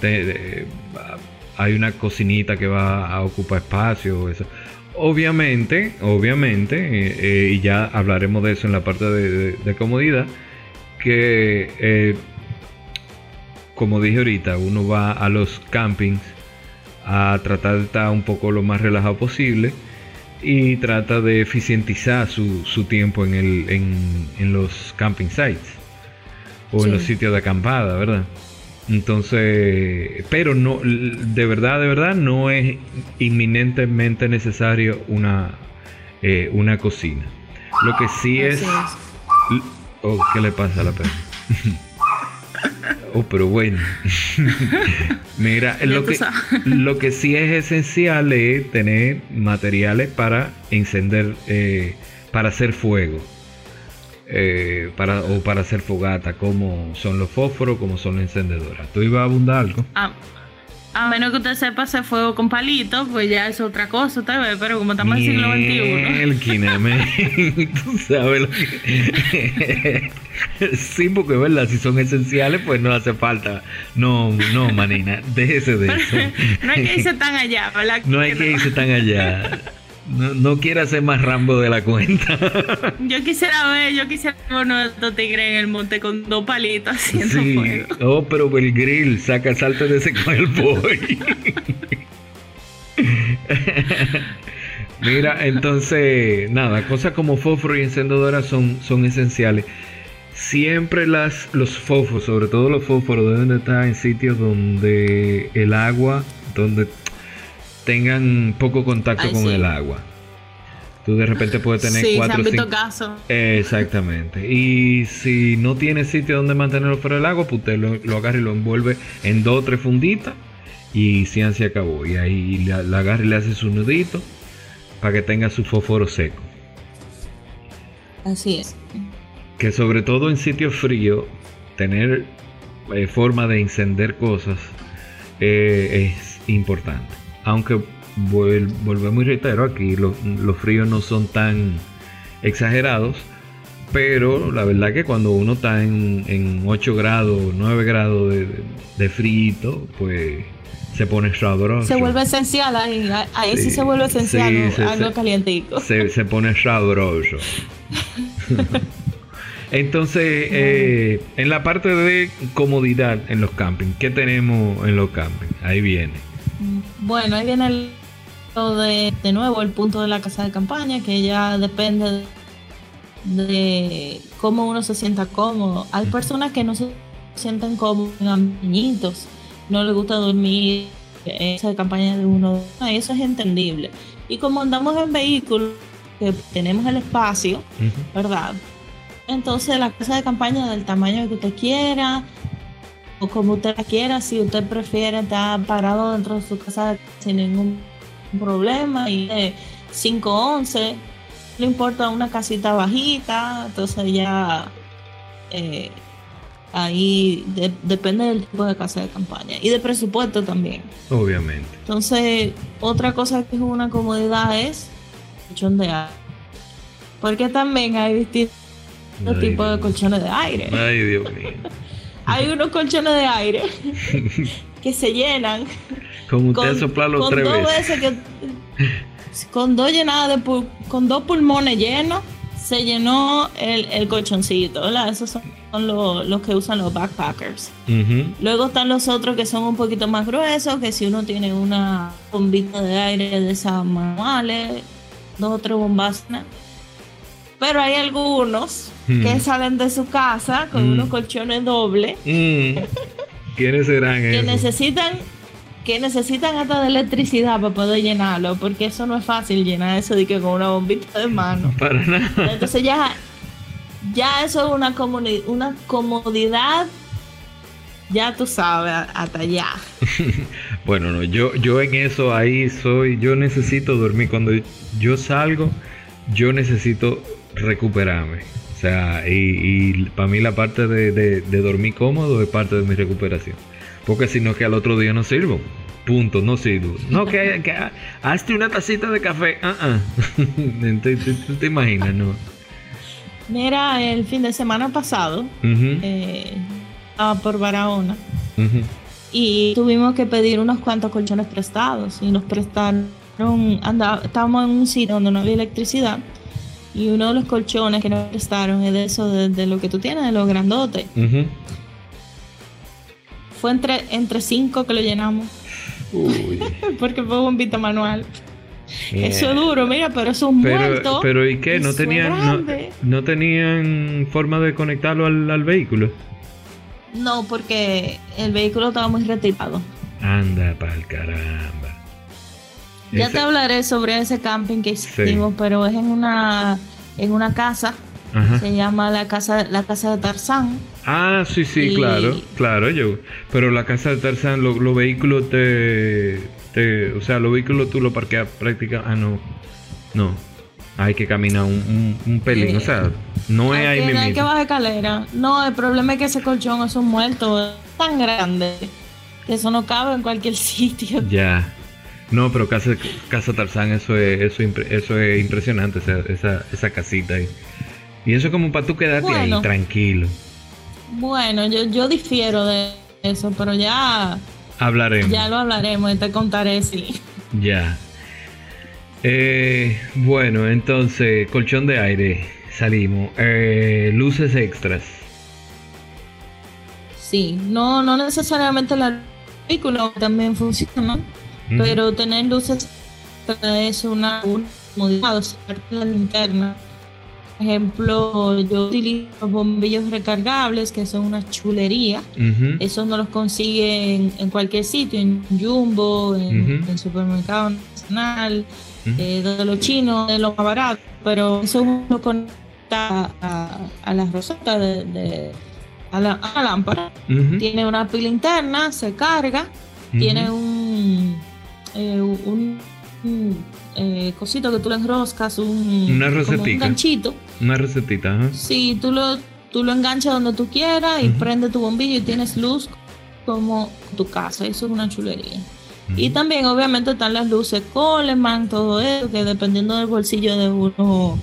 hay una cocinita que va a ocupar espacio. Eso. Obviamente, obviamente, eh, eh, y ya hablaremos de eso en la parte de, comodidad, que eh, como dije ahorita, uno va a los campings a tratar de estar un poco lo más relajado posible y trata de eficientizar su, su tiempo en, el, en, los camping sites o en los sitios de acampada, ¿verdad? Entonces, pero no, de verdad, de verdad, no es inminentemente necesario una, eh, una cocina. Lo que sí es... Oh, ¿Qué le pasa a la perra? Oh, pero bueno. Mira, lo que, lo que sí es esencial es tener materiales para encender, eh, para hacer fuego. Eh, para, o para hacer fogata, como son los fósforos, como son las encendedoras. ¿Tú ibas a abundar algo? Ah, a menos que usted sepa hacer fuego con palitos, pues ya es otra cosa, tal vez, pero como estamos en el siglo XXI. El tú sabes lo que... sí, porque verdad, si son esenciales, pues no hace falta. No, no, manina, déjese de eso. no hay que irse tan allá, ¿verdad? No hay que irse tan allá. No, no quiere hacer más Rambo de la cuenta. yo quisiera ver, yo quisiera ver uno de estos tigres en el monte con dos palitos haciendo sí. fuego. Oh, pero el grill saca salto de ese cuerpo. Mira, entonces, nada, cosas como fósforo y encendedora son, son esenciales. Siempre las, los fósforos, sobre todo los fósforos, deben estar en sitios donde el agua, donde tengan poco contacto con el agua. Tú de repente puedes tener sí, cuatro se han visto casos. Exactamente. Y si no tienes sitio donde mantenerlo fuera del agua, pues usted lo, lo agarra y lo envuelve en dos o tres funditas y se acabó. Y ahí la, la agarra y le hace su nudito para que tenga su fósforo seco. Así es. Que sobre todo en sitios fríos, tener eh, forma de encender cosas eh, es importante. Aunque volvemos y reitero, aquí los fríos no son tan exagerados. Pero la verdad que cuando uno está en, 8 grados, 9 grados de, de, frío, pues se pone sabroso. Se vuelve esencial ahí, ahí sí, se vuelve esencial algo calientico. Se, se, pone sabroso. Entonces, eh, en la parte de comodidad en los campings, ¿qué tenemos en los campings? Ahí viene. Bueno, ahí viene lo de, de nuevo el punto de la casa de campaña, que ya depende de cómo uno se sienta cómodo. Hay personas que no se sienten cómodos en niñitos no le gusta dormir esa campaña de uno, eso es entendible. Y como andamos en vehículos, que tenemos el espacio, ¿verdad? Entonces la casa de campaña del tamaño que usted quiera, o como usted la quiera, si usted prefiere estar parado dentro de su casa sin ningún problema, y de 511, no importa una casita bajita, entonces ya eh, Ahí depende del tipo de casa de campaña y de presupuesto también. Obviamente. Entonces, otra cosa que es una comodidad es colchón de aire. Porque también hay distintos tipos de colchones de aire. Ay, Dios mío. Hay unos colchones de aire que se llenan. Usted los tres veces. que, con dos llenadas de con dos pulmones llenos se llenó el, el colchoncito, ¿verdad? Esos son los, que usan los backpackers. Luego están los otros que son un poquito más gruesos, que si uno tiene una bombita de aire de esas manuales, dos o tres bombas. Pero hay algunos que salen de su casa con unos colchones dobles. ¿Quiénes serán Que necesitan que necesitan hasta de electricidad para poder llenarlo, porque eso no es fácil llenar eso de que con una bombita de mano. Para nada. Entonces ya, ya eso es una, una comodidad, ya tú sabes, hasta allá. bueno, no, yo, yo en eso ahí soy, yo necesito dormir. Cuando yo salgo, yo necesito recuperarme. O sea, y, para mí la parte de, de dormir cómodo es parte de mi recuperación. Porque si no, que al otro día no sirvo. Punto, no sirvo. No, que, que hazte una tacita de café. Uh ¿Tú, te imaginas, no? Mira, el fin de semana pasado eh, estaba por Barahona y tuvimos que pedir unos cuantos colchones prestados y nos prestaron, estábamos en un sitio donde no había electricidad y uno de los colchones que nos prestaron es de eso, de, lo que tú tienes, de los grandotes. Fue entre, entre cinco que lo llenamos. Porque fue bombita manual. Eso es duro, mira, pero es un pero, Pero ¿y qué? ¿No tenían, no, tenían forma de conectarlo al, vehículo? No, porque el vehículo estaba muy retirado. Anda pa'l caramba. Ya te hablaré sobre ese camping que hicimos, pero es en una, en una casa. Se llama la casa, la casa de Tarzán. Ah, sí, sí, claro, claro, yo. Pero la casa de Tarzán, los vehículos te, te, O sea, los vehículos tú los parqueas prácticamente. Ah, no. No. Hay que caminar un, un, pelín, o sea, no es ahí mismo. Hay que bajar escalera. No, el problema es que ese colchón es un muerto es tan grande que eso no cabe en cualquier sitio. Ya. No, pero Casa, casa Tarzán, eso es, eso, eso es impresionante, esa, esa, esa casita ahí. Y eso es como para tú quedarte ahí tranquilo. Bueno, yo, yo difiero de eso, pero ya hablaremos. Ya lo hablaremos y te contaré, sí. Ya. Eh, bueno, entonces, colchón de aire, salimos. Eh, luces extras. Sí, no, no necesariamente la película también funciona, pero tener luces es una, comodidad, la linterna. Ejemplo, yo utilizo bombillos recargables, que son una chulería. Esos no los consiguen en cualquier sitio, en Jumbo, en, Supermercado Nacional, eh, de los chinos, de lo más barato. Pero eso uno conecta a, la roseta de, a, la, lámpara. Tiene una pila interna, se carga, tiene un, eh, un eh, cosito que tú le enroscas, un, una un ganchito. Una recetita, ajá. Sí, tú lo, tú lo enganchas donde tú quieras y prende tu bombillo y tienes luz como tu casa. Eso es una chulería. Y también, obviamente, están las luces Coleman, todo eso, que dependiendo del bolsillo de uno,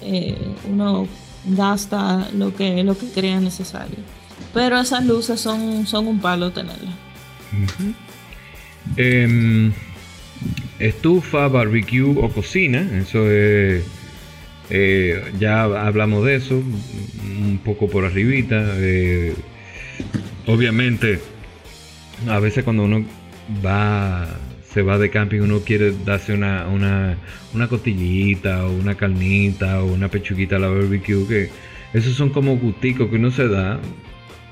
eh, uno gasta lo que, lo que crea necesario. Pero esas luces son, son un palo tenerlas. Estufa, barbecue o cocina, eso es... Eh, ya hablamos de eso un poco por arribita. Eh, obviamente, a veces cuando uno va, se va de camping, uno quiere darse una, una, una costillita o una carnita o una pechuguita a la barbecue, que esos son como gusticos que uno se da,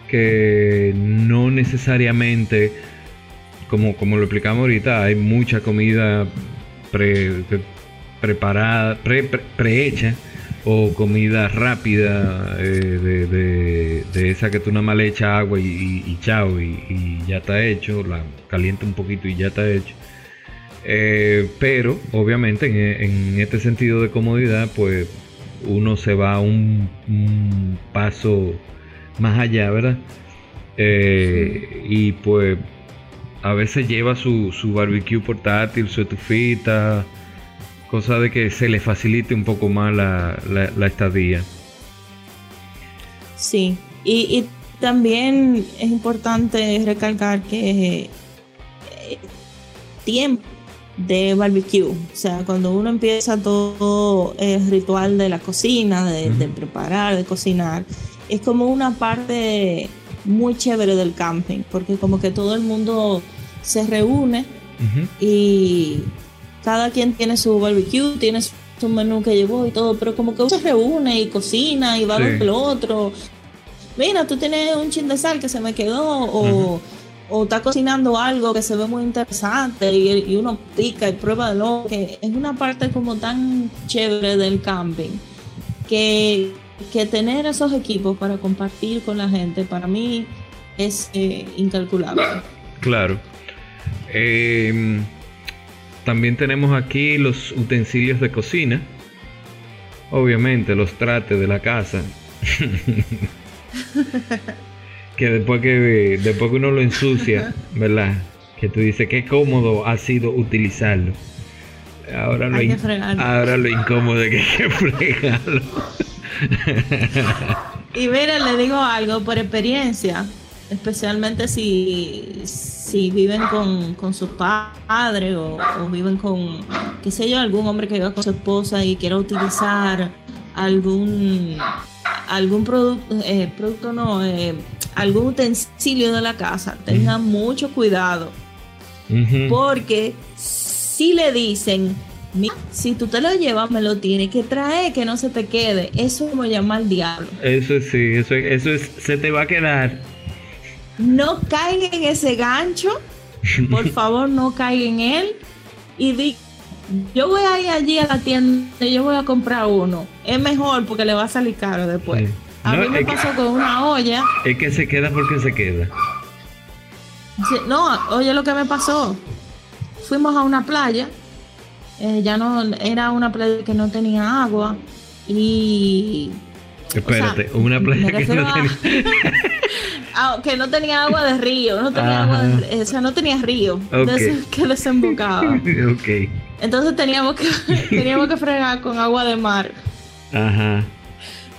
que no necesariamente como, como lo explicamos ahorita, hay mucha comida preparada, pre, prehecha o comida rápida eh, de, esa que tú nada más le echas agua y, chao y, ya está hecho, la calienta un poquito y ya está hecho. Eh, pero obviamente en, este sentido de comodidad pues uno se va un, un paso más allá, ¿verdad? Eh, y pues a veces lleva su, su barbecue portátil, su estufita, cosa de que se le facilite un poco más la, la, estadía. Sí, y, también es importante recalcar que eh, tiempo de barbecue, o sea, cuando uno empieza todo el ritual de la cocina, de, de preparar, de cocinar, es como una parte muy chévere del camping, porque como que todo el mundo se reúne y cada quien tiene su barbecue, tiene su menú que llevó y todo, pero como que uno se reúne y cocina y va a ver el otro. Mira, tú tienes un chin de sal que se me quedó o, o está cocinando algo que se ve muy interesante y, uno pica y prueba de lo que es una parte como tan chévere del camping que que tener esos equipos para compartir con la gente para mí es eh, incalculable. Claro. Em, también tenemos aquí los utensilios de cocina. Obviamente los trates de la casa. que después que después que uno lo ensucia, ¿verdad? Que tú dices que cómodo ha sido utilizarlo. Ahora lo, ahora lo incómodo es que hay que fregarlo. Y mira, le digo algo por experiencia, especialmente si, si viven con, con sus padres o, viven con, qué sé yo, algún hombre que viva con su esposa y quiera utilizar algún algún producto, eh, producto no, eh, algún utensilio de la casa, tengan mucho cuidado. Porque si le dicen, si tú te lo llevas, me lo tienes que traer, que no se te quede. Eso es como llamar al diablo. Eso sí, eso, eso es, se te va a quedar. No caigan en ese gancho. Por favor, no caigan en él. Y di, yo voy a ir allí a la tienda y yo voy a comprar uno. Es mejor porque le va a salir caro después. A mí me pasó con una olla. Es que se queda porque se queda. no, oye lo que me pasó. Fuimos a una playa eh, ya no era una playa que no tenía agua y espérate una playa que no tenía ah, que no tenía agua de río no tenía agua de, o sea no tenía río entonces que desembocaba. Okay. entonces teníamos que teníamos que fregar con agua de mar. Ajá.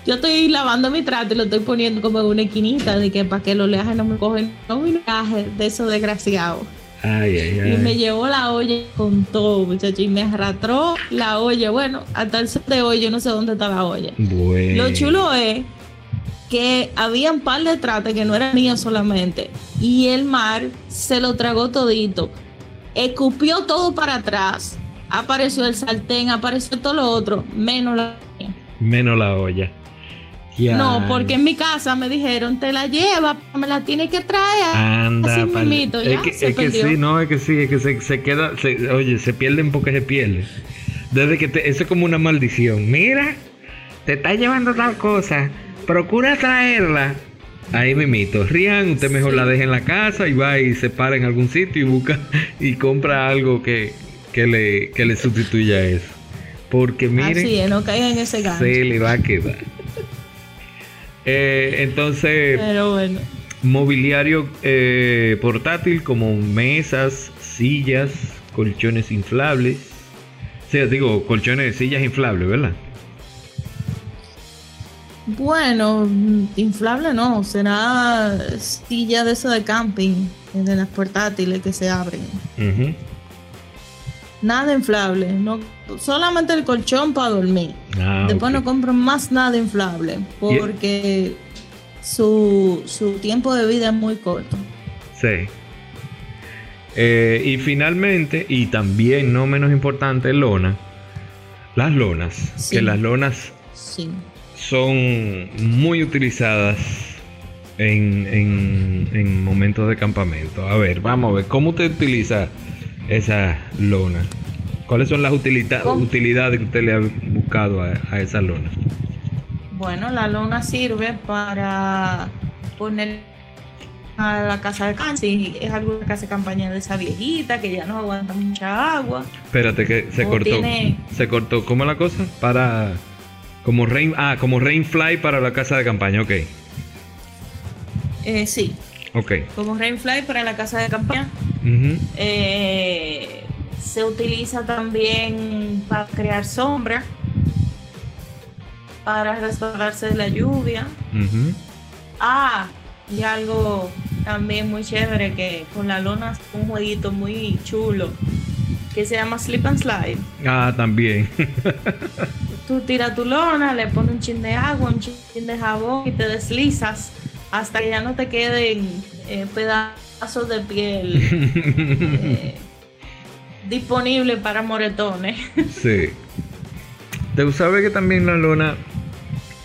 yo estoy lavando mi trato y lo estoy poniendo como en una esquinita de que para que los leajes no me cogen un viaje de esos desgraciados Ay, ay, ay. Y me llevó la olla con todo, muchachos. Y me arrastró la olla. Bueno, hasta el sol de hoy yo no sé dónde está la olla. Bueno. Lo chulo es que había un par de trates que no eran míos solamente. Y el mar se lo tragó todito. Escupió todo para atrás. Apareció el sartén, apareció todo lo otro, menos la Menos la olla. No, porque en mi casa me dijeron, te la lleva, me la tiene que traer. Anda, Así mismito, ya, es que, se es que sí, no, es que sí, es que se, se queda, se- oye, se pierden porque se pierde. Desde que te, eso es como una maldición. Mira, te está llevando tal cosa, procura traerla. Ahí mimito, Rian, usted mejor Sí. la deja en la casa y va y se para en algún sitio y busca y compra algo que, que le, que le sustituya a eso. Porque mire, Así es, no caigan en ese gancho. se le va a quedar. Eh, entonces, Pero bueno. Mobiliario eh, portátil como mesas, sillas, colchones inflables. Sí, digo, colchones, sillas inflables, ¿verdad? Bueno, inflable no, será silla de eso de camping, de las portátiles que se abren. Ujú. Nada inflable, no, solamente el colchón para dormir. Ah, Después no compro más nada inflable porque su, su tiempo de vida es muy corto. Sí. Eh, y finalmente, y también no menos importante, lona. Las lonas. Sí. Que las lonas Sí. son muy utilizadas en, en- en momentos de campamento. A ver, vamos a ver, ¿cómo usted utiliza esa lona? ¿Cuáles son las utilidades que usted le ha buscado a, a esa lona? Bueno, la lona sirve para poner a la casa de campaña. Si es alguna casa de campaña de esa viejita que ya no aguanta mucha agua. Espérate que se O cortó. tiene- Se cortó. ¿Cómo la cosa? Para como rain, ah, como rainfly para la casa de campaña. Ok, Eh, sí, ok. como Rainfly para la casa de campaña. Eh, se utiliza también para crear sombra, para resguardarse de la lluvia. Ah, y algo también muy chévere que con la lona es un jueguito muy chulo que se llama Slip and Slide. Ah, también. Tú tiras tu lona, le pones un chin de agua, un chin de jabón y te deslizas hasta que ya no te queden eh, pedazos de piel eh, disponibles para moretones. Sí. Te sabes que también la lona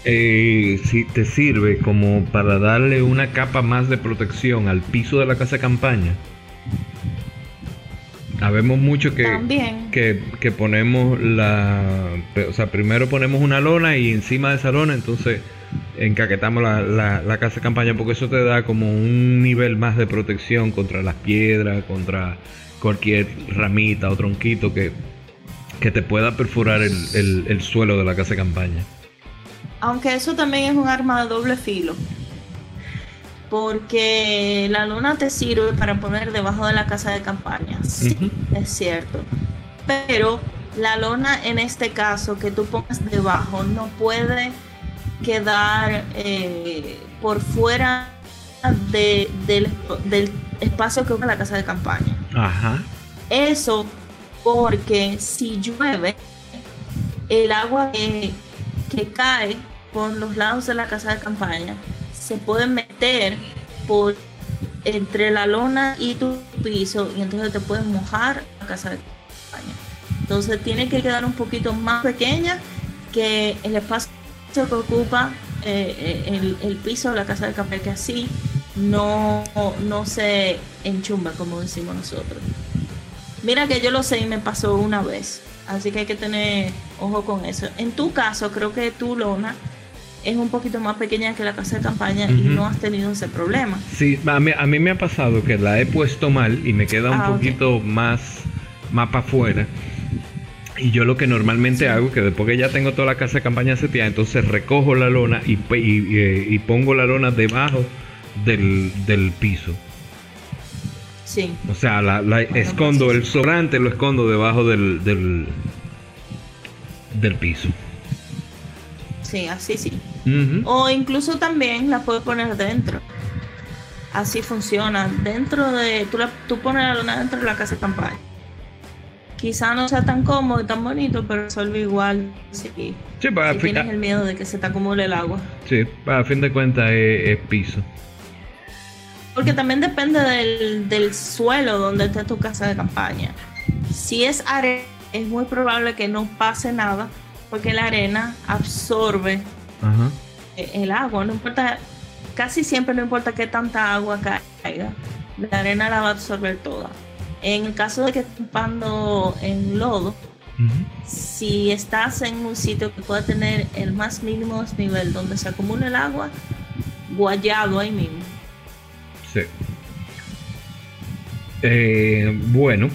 eh, sí te sirve como para darle una capa más de protección al piso de la casa de campaña. Habemos mucho que, que, que ponemos la... O sea, primero ponemos una lona y encima de esa lona entonces encaquetamos la, la, la casa de campaña porque eso te da como un nivel más de protección contra las piedras, contra cualquier ramita o tronquito que, que te pueda perforar el, el- el suelo de la casa de campaña. Aunque eso también es un arma de doble filo. Porque la luna te sirve para poner debajo de la casa de campaña. Sí, es cierto. Pero la lona en este caso que tú pongas debajo no puede quedar eh, por fuera de- del, del espacio que ocupa la casa de campaña. Ajá. Eso porque si llueve, el agua que, que cae por los lados de la casa de campaña se puede meter por entre la lona y tu piso y entonces te puedes mojar la casa de campaña. Entonces tiene que quedar un poquito más pequeña que el espacio que ocupa eh, eh, el, el piso de la casa de campaña, que así no, no se enchumba, como decimos nosotros. Mira que yo lo sé y me pasó una vez. Así que hay que tener ojo con eso. En tu caso, creo que tu lona es un poquito más pequeña que la casa de campaña y no has tenido ese problema. Sí, a mí, a mí me ha pasado que la he puesto mal y me queda un Ah, poquito más, más para afuera. Y yo lo que normalmente hago, que después que ya tengo toda la casa de campaña seteada, entonces recojo la lona y, pe- y- y- y pongo la lona debajo del, del piso. Sí. O sea, la, la escondo, el sobrante lo escondo debajo del, del, del piso. Sí, así sí. O incluso también la puedes poner dentro. así funciona. Dentro de, tú, tú pones la luna dentro de la casa de campaña. Quizá no sea tan cómodo y tan bonito, pero resuelve igual si, sí, para si tienes el miedo de que se te acumule el agua. Sí, para fin de cuentas es, piso. Porque también depende del, del suelo donde esté tu casa de campaña. Si es arena, es muy probable que no pase nada, porque la arena absorbe el agua. No importa casi siempre no importa qué tanta agua caiga, la arena la va a absorber toda. En el caso de que estés en lodo, si estás en un sitio que pueda tener el más mínimo desnivel donde se acumula el agua, guayado ahí mismo. Sí. Eh, bueno,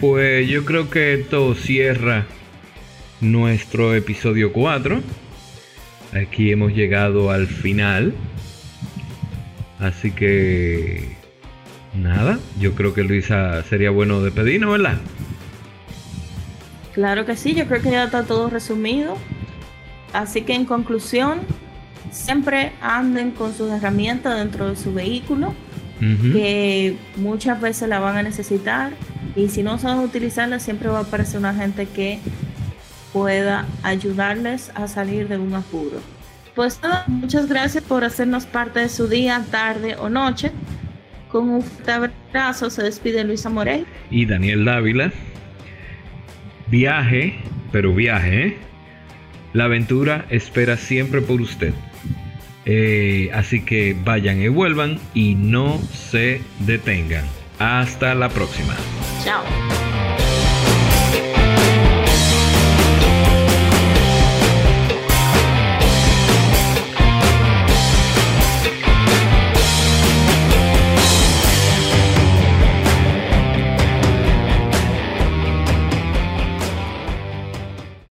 pues yo creo que esto cierra nuestro episodio 4. Aquí hemos llegado al final. Así que nada, yo creo que Luisa sería bueno despedirnos, ¿verdad? Claro que sí, yo creo que ya está todo resumido. Así que en conclusión, siempre anden con sus herramientas dentro de su vehículo, que muchas veces la van a necesitar. Y si no saben utilizarla, siempre va a aparecer una gente que pueda ayudarles a salir de un apuro. Pues nada, muchas gracias por hacernos parte de su día, tarde o noche. Con un fuerte abrazo se despide Luisa Morey. Y Daniel Dávila. Viaje, pero viaje. ¿eh? La aventura espera siempre por usted. Eh, así que vayan y vuelvan y no se detengan. Hasta la próxima. Chao.